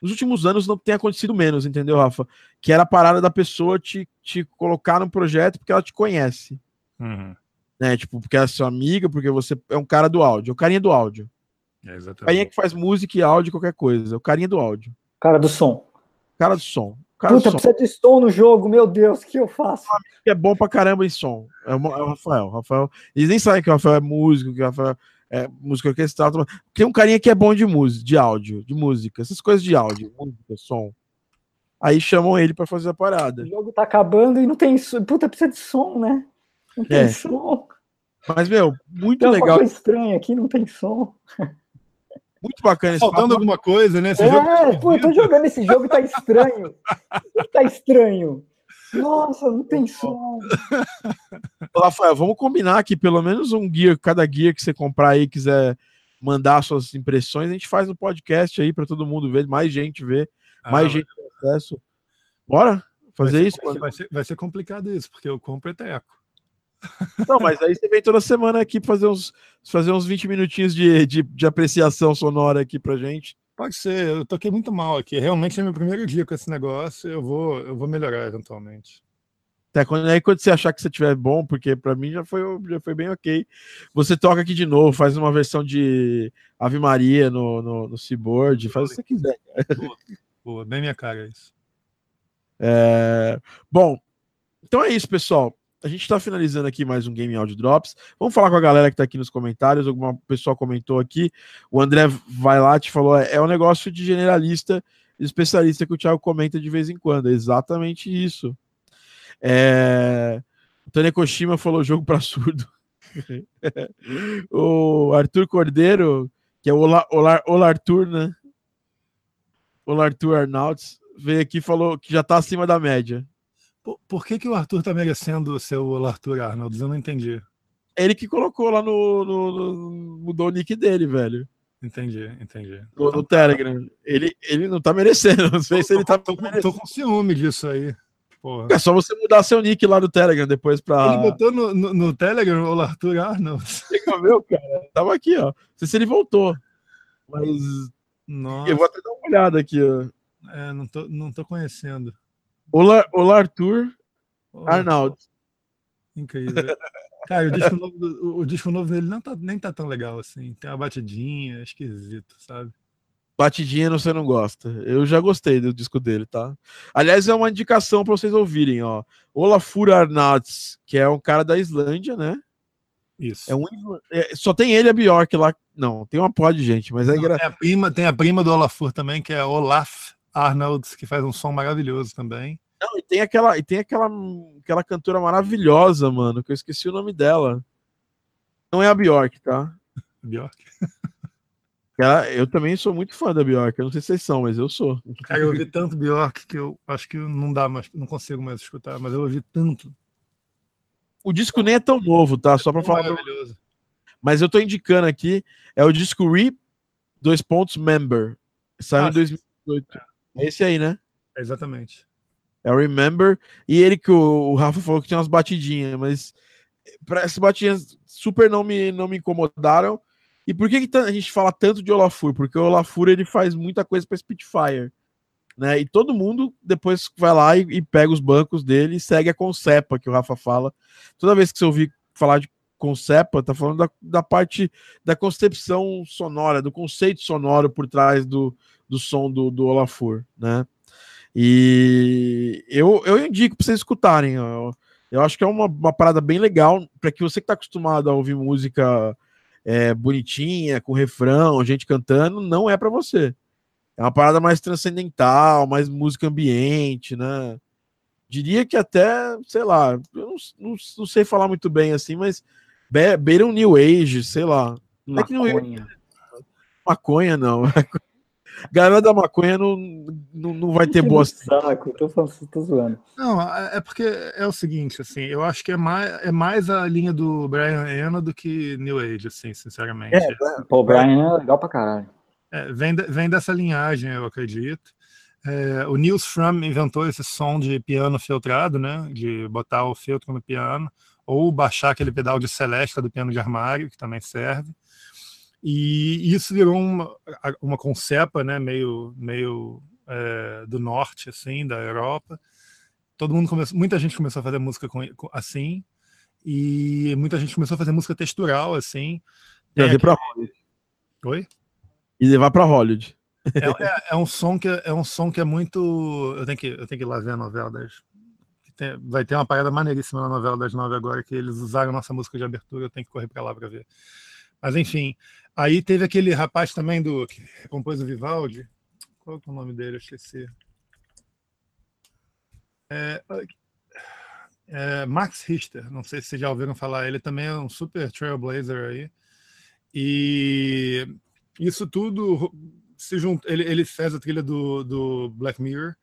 nos últimos anos não tem acontecido menos, entendeu, Rafa? Que era a parada da pessoa te, te colocar no projeto porque ela te conhece. Uhum. Né? Tipo, porque ela é sua amiga, porque você é um cara do áudio, é o carinha do áudio. É exatamente. O carinha que faz música e áudio, qualquer coisa. É o carinha do áudio. Cara do som. Cara do som. Cara Puta, precisa de som no jogo, meu Deus, o que eu faço? É bom pra caramba em som. É o, é o Rafael. O Rafael. Eles nem sabem que o Rafael é músico, que o Rafael é, música orquestral. Tem um carinha que é bom de música, de áudio, de música, essas coisas de áudio, música, som. Aí chamam ele para fazer a parada. O jogo tá acabando e não tem som. Puta, precisa de som, né? Não tem é. som. Mas, meu, muito tem legal. Coisa estranha aqui, não tem som. Muito bacana esse Faltando papo. alguma coisa, né? Esse é, jogo... pô, eu tô jogando esse jogo, tá estranho. tá estranho. Nossa, não tem som. Rafael, vamos combinar que pelo menos um guia, cada guia que você comprar aí, quiser mandar suas impressões, a gente faz no podcast aí para todo mundo ver, mais gente ver, ah, mais gente ter acesso. Bora fazer vai isso? Vai, vai, ser, vai ser complicado isso, porque eu compro eteco. Não, mas aí você vem toda semana aqui fazer uns, fazer uns 20 minutinhos de, de, de apreciação sonora aqui pra gente. Pode ser, eu toquei muito mal aqui. Realmente é meu primeiro dia com esse negócio. Eu vou, eu vou melhorar eventualmente. Até quando, aí quando você achar que você tiver bom, porque para mim já foi, já foi bem ok. Você toca aqui de novo, faz uma versão de Ave Maria no, no, no Seaboard, faz o que você quiser. Boa, boa, bem minha cara isso. É, bom, então é isso, pessoal a gente está finalizando aqui mais um Game Audio Drops. Vamos falar com a galera que está aqui nos comentários. Alguma pessoa comentou aqui. O André vai lá te falou: é, é um negócio de generalista e especialista que o Thiago comenta de vez em quando. É exatamente isso. É... O Tânia Koshima falou jogo para surdo. o Arthur Cordeiro, que é o Ola, Ola, Ola Arthur, né? Ola Arthur Arnauts, veio aqui e falou que já está acima da média. Por, por que, que o Arthur tá merecendo o Arthur Arnold? Eu não entendi. Ele que colocou lá no, no, no mudou o nick dele, velho. Entendi, entendi. No, no Telegram. Ele, ele não tá merecendo. Não sei tô, se ele tá. Tô, tô, com ciúme disso aí. Porra. É só você mudar seu nick lá no Telegram depois pra. Ele botou no, no, no Telegram o Arthur Arnold. Fica meu, cara. Tava aqui, ó. Não sei se ele voltou. Mas. Nossa. Eu vou até dar uma olhada aqui, ó. É, não tô, não tô conhecendo. Olá, olá Arthur oh, Arnaldo. Incrível. Cara, o disco, novo, do, o disco novo dele não tá, nem tá tão legal assim. Tem uma batidinha, é esquisito, sabe? Batidinha você não gosta. Eu já gostei do disco dele, tá? Aliás, é uma indicação para vocês ouvirem, ó. Olafur Arnalds, que é um cara da Islândia, né? Isso. É um, é, só tem ele e a Bjork lá. Não, tem uma pó de gente, mas é engraçado. tem, a prima, tem a prima do Olafur também, que é Olaf Arnolds, que faz um som maravilhoso também. Não, e tem aquela, e tem aquela, aquela cantora maravilhosa, mano, que eu esqueci o nome dela. Não é a Bjork, tá? Bjork. Ela- eu também sou muito fã da Bjork. Eu não sei se vocês são, mas eu sou. Cara, eu ouvi tanto Bjork que eu acho que não dá mais, não consigo mais escutar, mas eu ouvi tanto. O disco nem é tão novo, tá? Só pra Tão falar. pra- maravilhoso. Mas eu tô indicando aqui. É o disco Re, dois pontos, Member. Saiu Ah, em 2018. É esse aí, né? É, exatamente. É o Remember. E ele que o, o Rafa falou que tinha umas batidinhas, mas pra, essas batidinhas super não me, não me incomodaram. E por que, que a gente fala tanto de Olafur? Porque o Olafur ele faz muita coisa para Spitfire. Né? E todo mundo depois vai lá e, e pega os bancos dele e segue a Concepa, que o Rafa fala. Toda vez que você ouvir falar de Concepa, tá falando da, da parte da concepção sonora, do conceito sonoro por trás do, do som do, do Olafur, né? E eu, eu indico para vocês escutarem. ó. Eu acho que é uma, uma parada bem legal para que você que está acostumado a ouvir música é, bonitinha, com refrão, gente cantando, não é para você. É uma parada mais transcendental, mais música ambiente, né? Diria que até, sei lá, eu não, não, não sei falar muito bem assim, mas be, beira um New Age, sei lá. É que não é- Maconha. Maconha não. Galera da maconha não, não, não vai ter boas. Saco, tô, falando, tô zoando. Não, é é porque é o seguinte, assim, eu acho que é mais, é mais a linha do Brian Eno do que New Age, assim, sinceramente. É, Pô, o Brian é legal pra caralho. É, vem, de- vem dessa linhagem, eu acredito. É, o Nils Fram inventou esse som de piano filtrado, né? De botar o filtro no piano, ou baixar aquele pedal de celesta do piano de armário, que também serve. E isso virou uma, uma concepa, né? Meio, meio é, do norte, assim, da Europa. Todo mundo começou, muita gente começou a fazer música com, com- assim, e muita gente começou a fazer música textural, assim. Tem Trazer pra aquele- Oi? e levar para Hollywood. É, é- é um som que é um som que é muito. Eu tenho que eu tenho que ir lá ver a novela das. Tem- vai ter uma parada maneiríssima na novela das nove agora que eles usaram nossa música de abertura. Eu tenho que correr para lá para ver. Mas enfim, aí teve aquele rapaz também do que compôs o Vivaldi. Qual é o nome dele? Eu esqueci. É, é, Max Richter, não sei se vocês já ouviram falar, ele também é um super trailblazer aí. E isso tudo se juntou. Ele, ele fez a trilha do, do Black Mirror,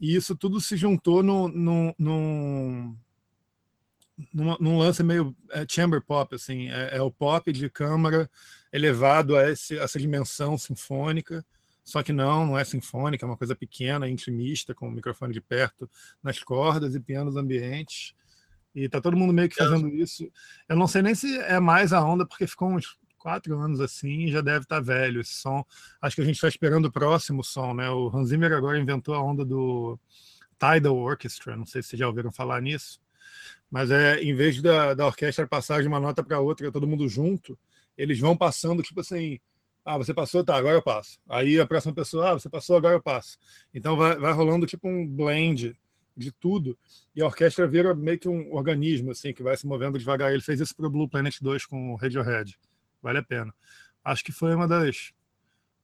e isso tudo se juntou num, num, num, num lance meio é, chamber pop, assim. É, é o pop de câmara elevado a esse, essa dimensão sinfônica. Só que não, não é sinfônica, é uma coisa pequena, intimista, com o microfone de perto nas cordas e pianos ambientes. E tá todo mundo meio que fazendo isso. Eu não sei nem se é mais a onda, porque ficou uns quatro anos assim já deve estar velho esse som. Acho que a gente está esperando o próximo som, né? O Hans Zimmer agora inventou a onda do Tidal Orchestra, não sei se vocês já ouviram falar nisso, mas é em vez da, da orquestra passar de uma nota para outra, todo mundo junto, eles vão passando, tipo assim, ah, você passou, tá, agora eu passo. Aí a próxima pessoa, ah, você passou, agora eu passo. Então vai, vai rolando tipo um blend de tudo, e a orquestra vira meio que um organismo, assim, que vai se movendo devagar. Ele fez isso para o Blue Planet 2 com o Radiohead. Vale a pena. Acho que foi uma das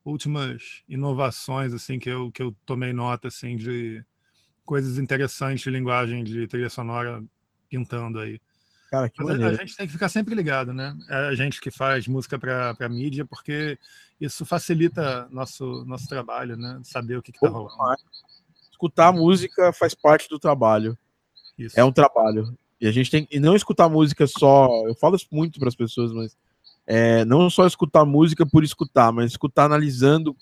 últimas inovações, assim, que eu, que eu tomei nota, assim, de coisas interessantes de linguagem de trilha sonora pintando aí. Cara, que Mas a, gente tem que ficar sempre ligado, né? É a gente que faz música para mídia, porque isso facilita nosso, nosso trabalho, né? Saber o que está rolando. Escutar música faz parte do trabalho. Isso. É um trabalho. E a gente tem e não escutar música só. Eu falo isso muito para as pessoas, mas é, não só escutar música por escutar, mas escutar analisando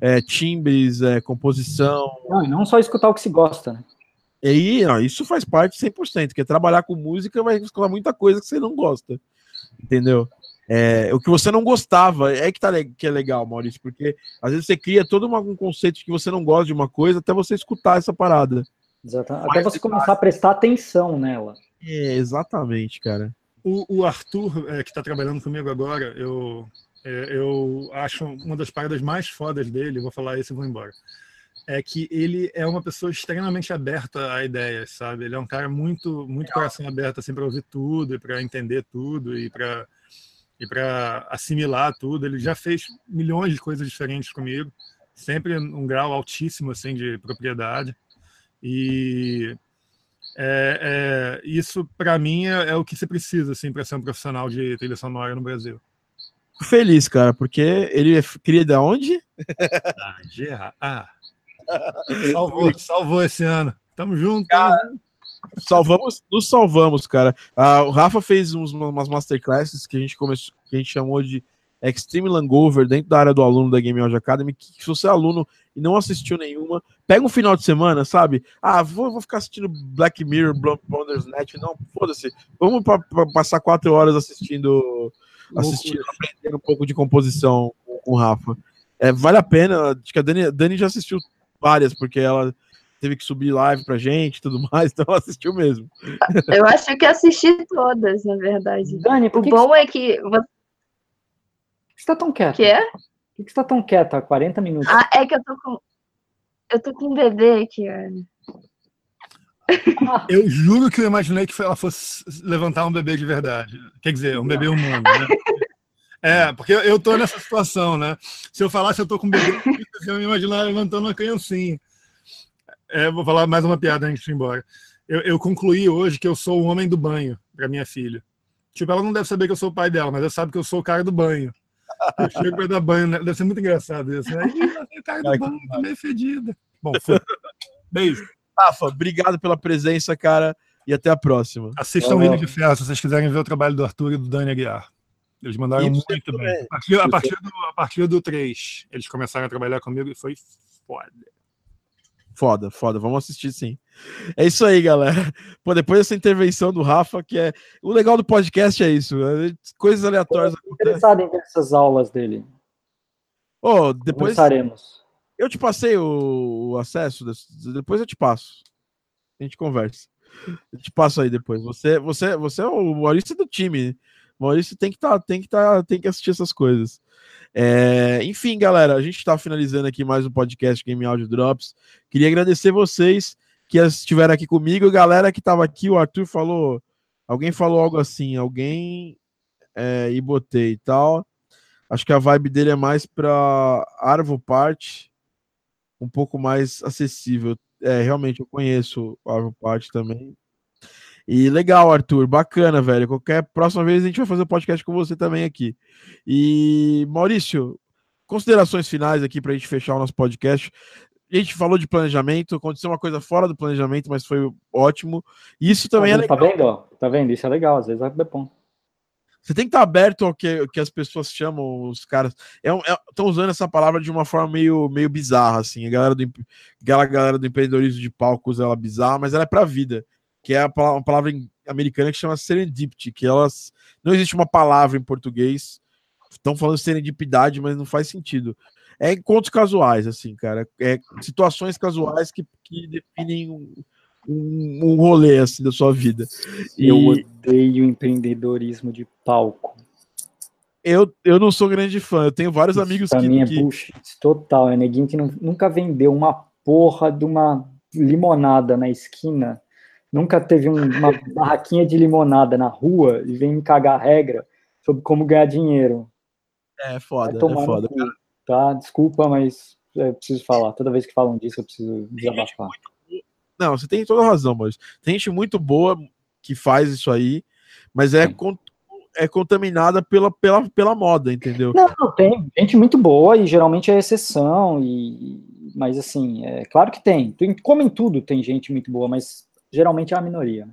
é, timbres, é, composição. Não, e não só escutar o que se gosta, né? E aí, isso faz parte 100%, porque trabalhar com música vai escutar muita coisa que você não gosta. Entendeu? É, o que você não gostava é que, tá, que é legal, Maurício, porque às vezes você cria todo uma- um conceito de que você não gosta de uma coisa até você escutar essa parada. Exatamente. Até você começar a prestar atenção nela. É, exatamente, cara. O, o Arthur, é, que está trabalhando comigo agora, eu É, eu acho uma das paradas mais fodas dele, vou falar isso e vou embora, é que ele é uma pessoa extremamente aberta a ideias, sabe? Ele é um cara muito, muito coração aberto assim para ouvir tudo e para entender tudo e para e para assimilar tudo. Ele já fez milhões de coisas diferentes comigo, sempre um grau altíssimo assim de propriedade. E é, é, isso para mim é, é, o que se precisa assim para ser um profissional de trilha sonora no Brasil. Feliz, cara, porque ele é cria de onde? Ah. Ah. Salvou, salvou esse ano. Tamo junto. Cara, salvamos, nos salvamos, cara. Ah, o Rafa fez uns, umas masterclasses que a gente começou, que a gente chamou de Extreme Langover dentro da área do aluno da Game Audio Academy. Que, se você é aluno e não assistiu nenhuma, pega um final de semana, sabe? Ah, vou, vou ficar assistindo Black Mirror, Net. Não, foda-se. Vamos pra, pra passar quatro horas assistindo, assistindo, aprendendo um pouco de composição com, com o Rafa. É, vale a pena. Acho que a Dani, Dani já assistiu várias, porque ela teve que subir live pra gente e tudo mais, então ela assistiu mesmo. Eu acho que assisti todas, na verdade. Dani, o bom que... é que. Por que você tá tão quieta? Que é? Por que você tá tão quieta há 40 minutos? Ah, é que eu tô com. Eu tô com um bebê aqui, Ana. Eu juro que eu imaginei que ela fosse levantar um bebê de verdade. Quer dizer, um bebê humano, né? É, porque eu tô nessa situação, né? Se eu falasse eu tô com um bebê, eu me imaginar levantando uma criancinha. É, vou falar mais uma piada antes de ir embora. Eu, eu concluí hoje que eu sou o homem do banho para minha filha. Tipo, ela não deve saber que eu sou o pai dela, mas ela sabe que eu sou o cara do banho. Eu chego para dar banho, né? deve ser muito engraçado isso. Né? o cara do banho, tá meio fedida. Bom, foi. Beijo. Rafa, obrigado pela presença, cara, e até a próxima. Assistam Ilha de Ferro se vocês quiserem ver o trabalho do Arthur e do Dani Aguiar. Eles mandaram Isso muito bem. A partir, a, partir do, a partir do 3, eles começaram a trabalhar comigo e foi foda. Foda, foda. Vamos assistir sim. É isso aí, galera. Pô, depois dessa intervenção do Rafa, que é. O legal do podcast é isso. É coisas aleatórias. Eu interessado em ver essas aulas dele. Oh, depois. Começaremos. Eu te passei o, o acesso, depois eu te passo. A gente conversa. Eu te passo aí depois. Você, você, você é o Maurício do time. Maurício tem que tá, tem que tá, tem que assistir essas coisas. É, enfim, galera, a gente está finalizando aqui mais um podcast Game Audio Drops. Queria agradecer vocês que estiveram aqui comigo, galera que estava aqui. O Arthur falou, alguém falou algo assim, alguém é, e botei e tal. Acho que a vibe dele é mais para Arvo Part, um pouco mais acessível. É, realmente eu conheço o Arvo Part também. E legal, Arthur, bacana, velho. Qualquer próxima vez a gente vai fazer um podcast com você também aqui. E Maurício, considerações finais aqui para a gente fechar o nosso podcast. A gente falou de planejamento, aconteceu uma coisa fora do planejamento, mas foi ótimo. Isso também tá, é legal. Tá vendo? Tá vendo? Isso é legal, às vezes é bom. Você tem que estar aberto ao que, que as pessoas chamam os caras. Estão é, é, usando essa palavra de uma forma meio, meio bizarra, assim. A galera do, a galera do empreendedorismo de palco usa ela bizarra, mas ela é para a vida que é uma palavra americana que chama serendipity, que elas não existe uma palavra em português. Estão falando serendipidade, mas não faz sentido. É encontros casuais, assim, cara. É situações casuais que, que definem um, um, um rolê assim da sua vida. E... Eu odeio empreendedorismo de palco. Eu, eu não sou grande fã, eu tenho vários Isso amigos pra que. Mim é que... bullshit total, é neguinho que não, nunca vendeu uma porra de uma limonada na esquina, nunca teve um, uma barraquinha de limonada na rua e vem me cagar regra sobre como ganhar dinheiro. É foda, é foda. Cu, tá? Desculpa, mas eu preciso falar. Toda vez que falam disso, eu preciso desabafar. Não, você tem toda razão, mas tem gente muito boa que faz isso aí, mas é, con é contaminada pela, pela, pela moda, entendeu? Não, não, tem gente muito boa e geralmente é exceção, e, mas assim, é claro que tem. Como em tudo tem gente muito boa, mas geralmente é a minoria. Né?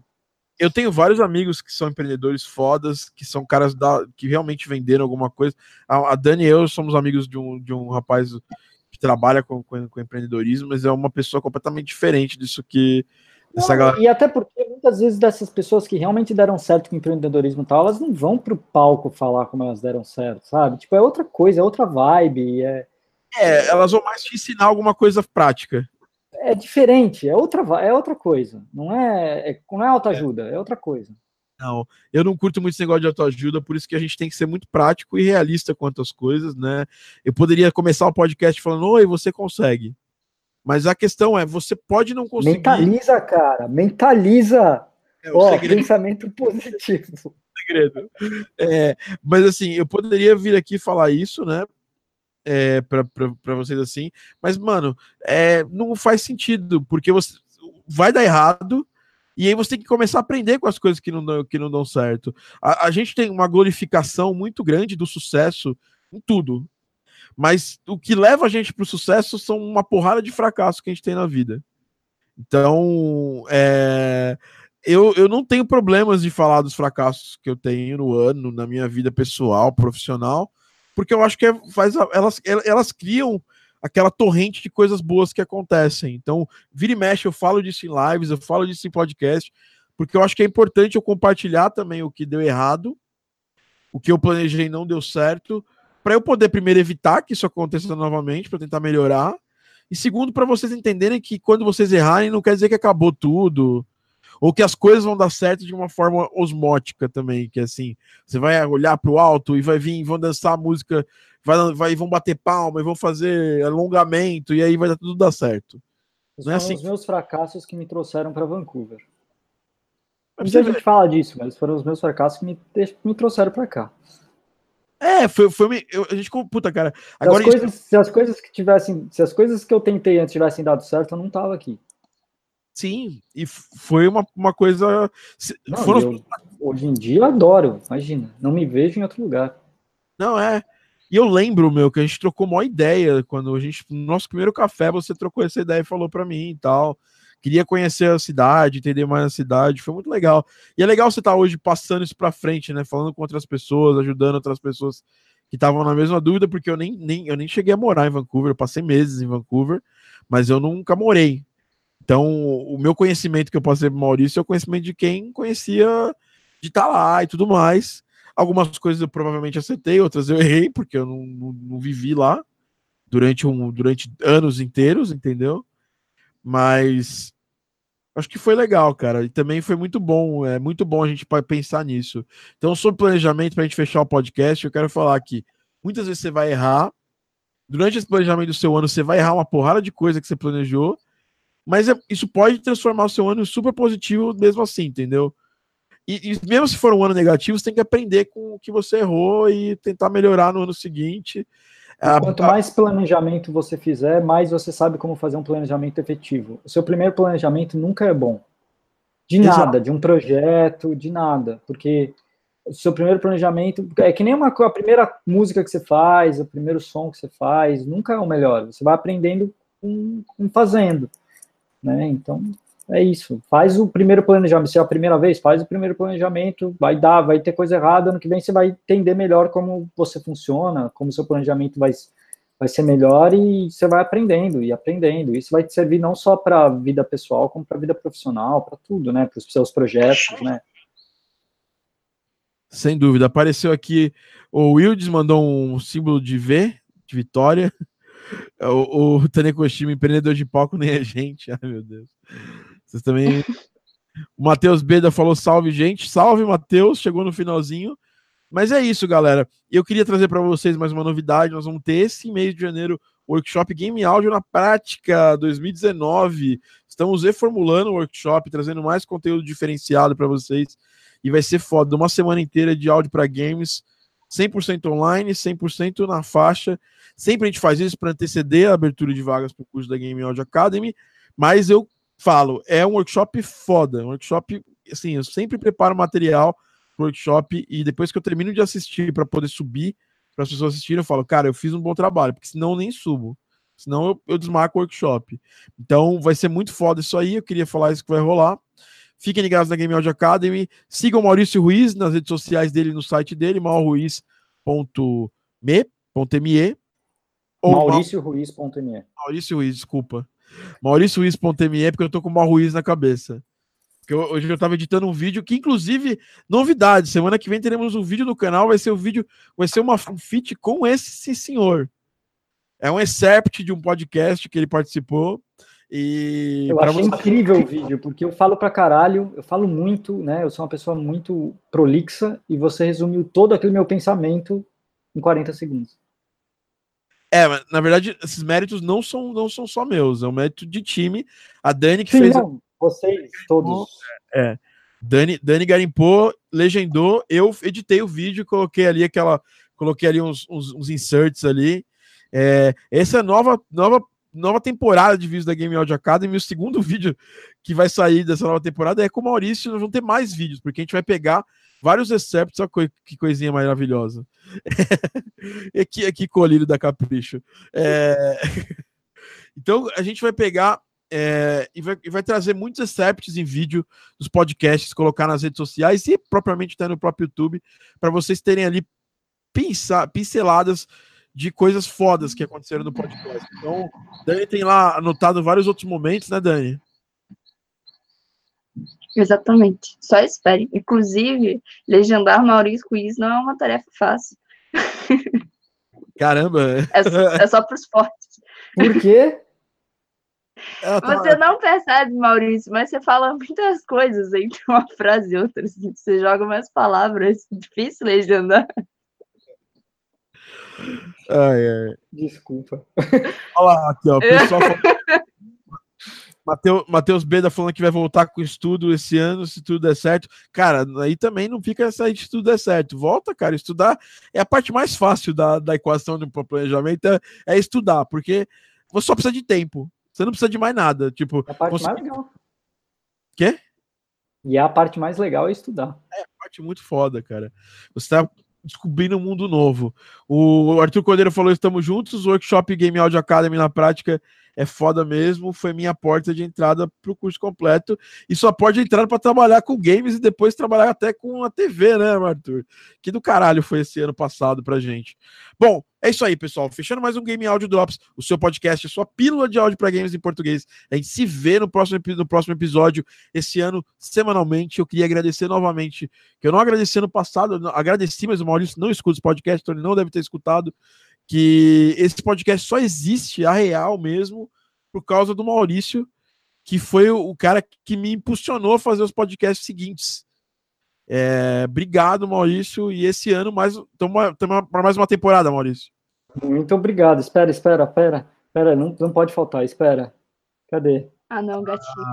Eu tenho vários amigos que são empreendedores fodas, que são caras da, que realmente venderam alguma coisa. A, a Dani e eu somos amigos de um, de um rapaz que trabalha com, com, com empreendedorismo, mas é uma pessoa completamente diferente disso que não, galera... E até porque muitas vezes dessas pessoas que realmente deram certo com empreendedorismo e tal, elas não vão pro palco falar como elas deram certo, sabe? Tipo, é outra coisa, é outra vibe. É, é elas vão mais te ensinar alguma coisa prática é diferente, é outra, é outra coisa. Não é, é não é autoajuda, é outra coisa. Não, eu não curto muito esse negócio de autoajuda, por isso que a gente tem que ser muito prático e realista quanto às coisas, né? Eu poderia começar o podcast falando, oi, você consegue. Mas a questão é, você pode não conseguir. Mentaliza, cara, mentaliza. É, segredo... pensamento positivo. Segredo. É, mas assim, eu poderia vir aqui falar isso, né? É, para vocês assim, mas mano, é, não faz sentido, porque você vai dar errado, e aí você tem que começar a aprender com as coisas que não que não dão certo. A, a gente tem uma glorificação muito grande do sucesso em tudo. Mas o que leva a gente para o sucesso são uma porrada de fracasso que a gente tem na vida. Então, é, eu, eu não tenho problemas de falar dos fracassos que eu tenho no ano, na minha vida pessoal, profissional, porque eu acho que é, faz, elas, elas criam aquela torrente de coisas boas que acontecem. Então, vira e mexe, eu falo disso em lives, eu falo disso em podcast, porque eu acho que é importante eu compartilhar também o que deu errado, o que eu planejei não deu certo, para eu poder primeiro evitar que isso aconteça novamente, para tentar melhorar, e segundo, para vocês entenderem que quando vocês errarem, não quer dizer que acabou tudo, ou que as coisas vão dar certo de uma forma osmótica também, que é assim, você vai olhar para o alto e vai vir, vão dançar a música vai, vai, vão bater palma e vão fazer alongamento e aí vai dar tudo dar certo. Não é assim. os meus fracassos que me trouxeram para Vancouver. Mas a gente fala disso, mas foram os meus fracassos que me, me trouxeram para cá. É, foi, foi eu, a gente puta, cara. Agora se as, coisas, se as coisas que tivessem, se as coisas que eu tentei antes tivessem dado certo, eu não tava aqui. Sim, e foi uma, uma coisa. Não, foram... eu, hoje em dia eu adoro, imagina, não me vejo em outro lugar. Não é. E eu lembro, meu, que a gente trocou uma ideia quando a gente, no nosso primeiro café, você trocou essa ideia e falou para mim e tal. Queria conhecer a cidade, entender mais a cidade, foi muito legal. E é legal você estar tá hoje passando isso para frente, né? Falando com outras pessoas, ajudando outras pessoas que estavam na mesma dúvida, porque eu nem, nem, eu nem cheguei a morar em Vancouver, eu passei meses em Vancouver, mas eu nunca morei. Então, o meu conhecimento que eu passei para Maurício é o conhecimento de quem conhecia de estar tá lá e tudo mais. Algumas coisas eu provavelmente acertei, outras eu errei, porque eu não, não, não vivi lá durante, um, durante anos inteiros, entendeu? Mas acho que foi legal, cara. E também foi muito bom. É muito bom a gente pensar nisso. Então, sobre planejamento, para a gente fechar o podcast, eu quero falar que muitas vezes você vai errar. Durante esse planejamento do seu ano, você vai errar uma porrada de coisa que você planejou. Mas é, isso pode transformar o seu ano super positivo mesmo assim, entendeu? E, e, mesmo se for um ano negativo, você tem que aprender com o que você errou e tentar melhorar no ano seguinte. Quanto mais planejamento você fizer, mais você sabe como fazer um planejamento efetivo. O seu primeiro planejamento nunca é bom. De nada, Exato. de um projeto, de nada. Porque o seu primeiro planejamento é que nem uma, a primeira música que você faz, o primeiro som que você faz, nunca é o melhor. Você vai aprendendo com, com fazendo. Né? Então, é isso. Faz o primeiro planejamento. Se é a primeira vez, faz o primeiro planejamento. Vai dar, vai ter coisa errada. Ano que vem você vai entender melhor como você funciona, como seu planejamento vai, vai ser melhor e você vai aprendendo e aprendendo. Isso vai te servir não só para a vida pessoal, como para a vida profissional, para tudo, né? Para os seus projetos, né? Sem dúvida. Apareceu aqui o Wildes mandou um símbolo de V, de vitória. O, o Tanekoshima, empreendedor de palco, nem a gente. Ai, meu Deus. Vocês também. O Matheus Beda falou salve, gente. Salve, Matheus. Chegou no finalzinho. Mas é isso, galera. Eu queria trazer para vocês mais uma novidade. Nós vamos ter esse mês de janeiro workshop Game Áudio na Prática 2019. Estamos reformulando o workshop, trazendo mais conteúdo diferenciado para vocês. E vai ser foda. Uma semana inteira de áudio para games, 100% online, 100% na faixa. Sempre a gente faz isso para anteceder a abertura de vagas para o curso da Game Audio Academy. Mas eu falo, é um workshop foda, um workshop, assim, eu sempre preparo material pro workshop e depois que eu termino de assistir para poder subir para as pessoas assistirem, eu falo, cara, eu fiz um bom trabalho, porque senão eu nem subo. Senão eu, eu desmarco o workshop. Então vai ser muito foda isso aí. Eu queria falar isso que vai rolar. Fiquem ligados na Game Audio Academy. Sigam o Maurício Ruiz nas redes sociais dele, no site dele, maurruiz.me. Mauricioruiz.me. Maurício Ruiz, desculpa. MaurícioWiz.me, porque eu tô com o Ruiz na cabeça. Porque eu, hoje eu tava editando um vídeo que, inclusive, novidade, semana que vem teremos um vídeo no canal, vai ser o um vídeo, vai ser uma, um feat com esse senhor. É um excerpt de um podcast que ele participou. E Eu achei você- incrível o vídeo, porque eu falo pra caralho, eu falo muito, né? Eu sou uma pessoa muito prolixa e você resumiu todo aquele meu pensamento em 40 segundos. É, mas, na verdade, esses méritos não são, não são só meus, é um mérito de time. A Dani que Sim, fez. não, vocês todos. Dani, Dani garimpou, legendou, eu editei o vídeo, coloquei ali aquela. Coloquei ali uns, uns, uns inserts ali. É, essa é a nova, nova, nova temporada de vídeos da Game Audio Academy. O segundo vídeo que vai sair dessa nova temporada é com o Maurício. Nós vamos ter mais vídeos, porque a gente vai pegar vários excerptos. Olha que coisinha maravilhosa. e aqui, aqui colírio da Capricho. É, então a gente vai pegar é, e, vai, e vai trazer muitos excerpts em vídeo dos podcasts, colocar nas redes sociais e propriamente até no próprio YouTube, para vocês terem ali pinceladas de coisas fodas que aconteceram no podcast. Então, Dani tem lá anotado vários outros momentos, né, Dani? Exatamente. Só espere. Inclusive, legendar Maurício Quiz não é uma tarefa fácil. Caramba, É, só- é só para os fortes. Por quê? tá- Você não percebe, Maurício, mas você fala muitas coisas entre uma frase e outra. assim, Você joga umas palavras. Difícil legendar. Ai, ai. Desculpa. Olha lá, aqui, ó. O pessoal falando- Matheus Beda falando que vai voltar com estudo esse ano, se tudo der certo. Cara, aí também não fica essa aí de tudo der certo. Volta, cara, estudar é a parte mais fácil da, da equação do planejamento, é, é estudar, porque você só precisa de tempo. Você não precisa de mais nada. Tipo, É a parte você- mais legal. Quê? E a parte mais legal é estudar. parte muito foda, cara. Você tá descobrindo um mundo novo. O Arthur Cordeiro falou: estamos juntos. O workshop Game Audio Academy na prática é foda mesmo. Foi minha porta de entrada pro curso completo. E sua porta de entrada para trabalhar com games e depois trabalhar até com a TV, né, Arthur? Que do caralho foi esse ano passado pra gente. Bom, é isso aí, pessoal. Fechando mais um Game Audio Drops, o seu podcast, a sua pílula de áudio para games em português. A gente se vê no próximo, no próximo episódio, esse ano, semanalmente. Eu queria agradecer novamente, que eu não agradeci ano passado, agradeci, mas o Maurício não escuta esse podcast, então ele não deve ter escutado, que esse podcast só existe, a real mesmo, por causa do Maurício, que foi o, cara que me impulsionou a fazer os podcasts seguintes. É, obrigado, Maurício. E esse ano, mais estamos para mais uma temporada, Maurício. Muito obrigado. Espera, espera, espera. Espera, não, não pode faltar. Espera. Cadê? Ah, não, gatinho.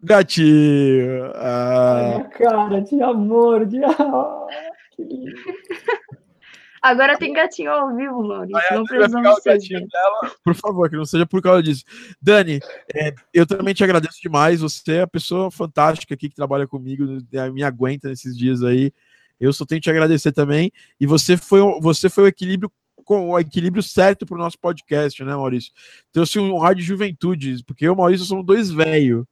Gatinho. Ai, Ah, cara de amor, de. Ah, que lindo. Agora tem gatinho ao vivo, Maurício. Não precisamos o ser gatinho dela, por favor, que não seja por causa disso. Dani, é, eu também te agradeço demais. Você é a pessoa fantástica aqui que trabalha comigo, né, me aguenta nesses dias aí. Eu só tenho que te agradecer também. E você foi, o- você foi o equilíbrio com o equilíbrio certo para o nosso podcast, né, Maurício? Trouxe um ar de juventude, porque eu e o Maurício somos dois velhos.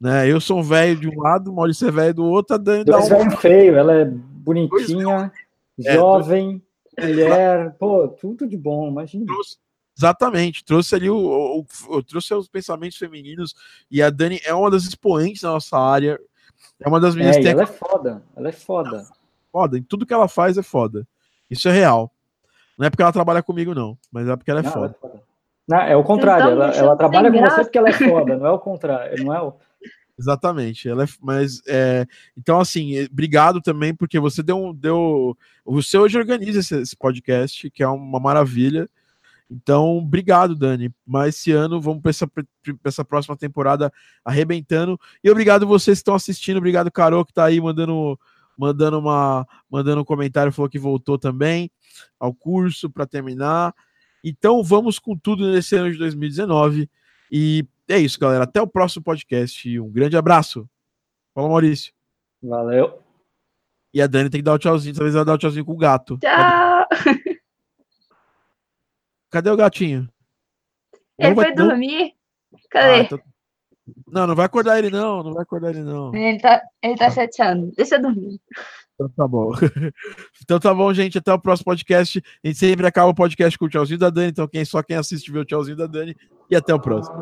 Né? Eu sou um velho de um lado, o Maurício é velho do outro, a Dani dá Dois um. velho feio, ela é bonitinha, É, jovem, mulher, pô, tudo de bom, imagina. trouxe- exatamente, trouxe ali o, o- o- trouxe os pensamentos femininos e a Dani é uma das expoentes da nossa área. É uma das meninas É, ela é foda, ela é foda. foda, em tudo que ela faz é foda. Isso é real. Não é porque ela trabalha comigo, não, mas é porque ela é Não, ela foda. é foda. Não, é o contrário, tão ela, ela trabalha sem com você graça. porque ela é foda, não é o contrário, não é o... Exatamente. Ela é, mas é, então assim, obrigado também porque você deu deu você hoje organiza esse, esse podcast, que é uma maravilha. Então, obrigado, Dani. Mas esse ano vamos para essa, essa próxima temporada arrebentando. E obrigado vocês que estão assistindo. Obrigado, Carol, que está aí mandando mandando uma mandando um comentário, falou que voltou também ao curso para terminar. Então, vamos com tudo nesse ano de 2019. E é isso, galera. Até o próximo podcast. Um grande abraço. Fala, Maurício. Valeu. E a Dani tem que dar o tchauzinho. Talvez ela dá o tchauzinho com o gato. Tchau! Cadê o gatinho? Ele vai- foi dormir? Cadê? Ah, então- Não, não vai acordar ele, não. Não vai acordar ele, não. Ele, tá, ele tá chateando. Deixa eu dormir. Então tá bom. então tá bom, gente. Até o próximo podcast. A gente sempre acaba o podcast com o tchauzinho da Dani. Então, quem, só quem assiste vê o tchauzinho da Dani. E até o próximo.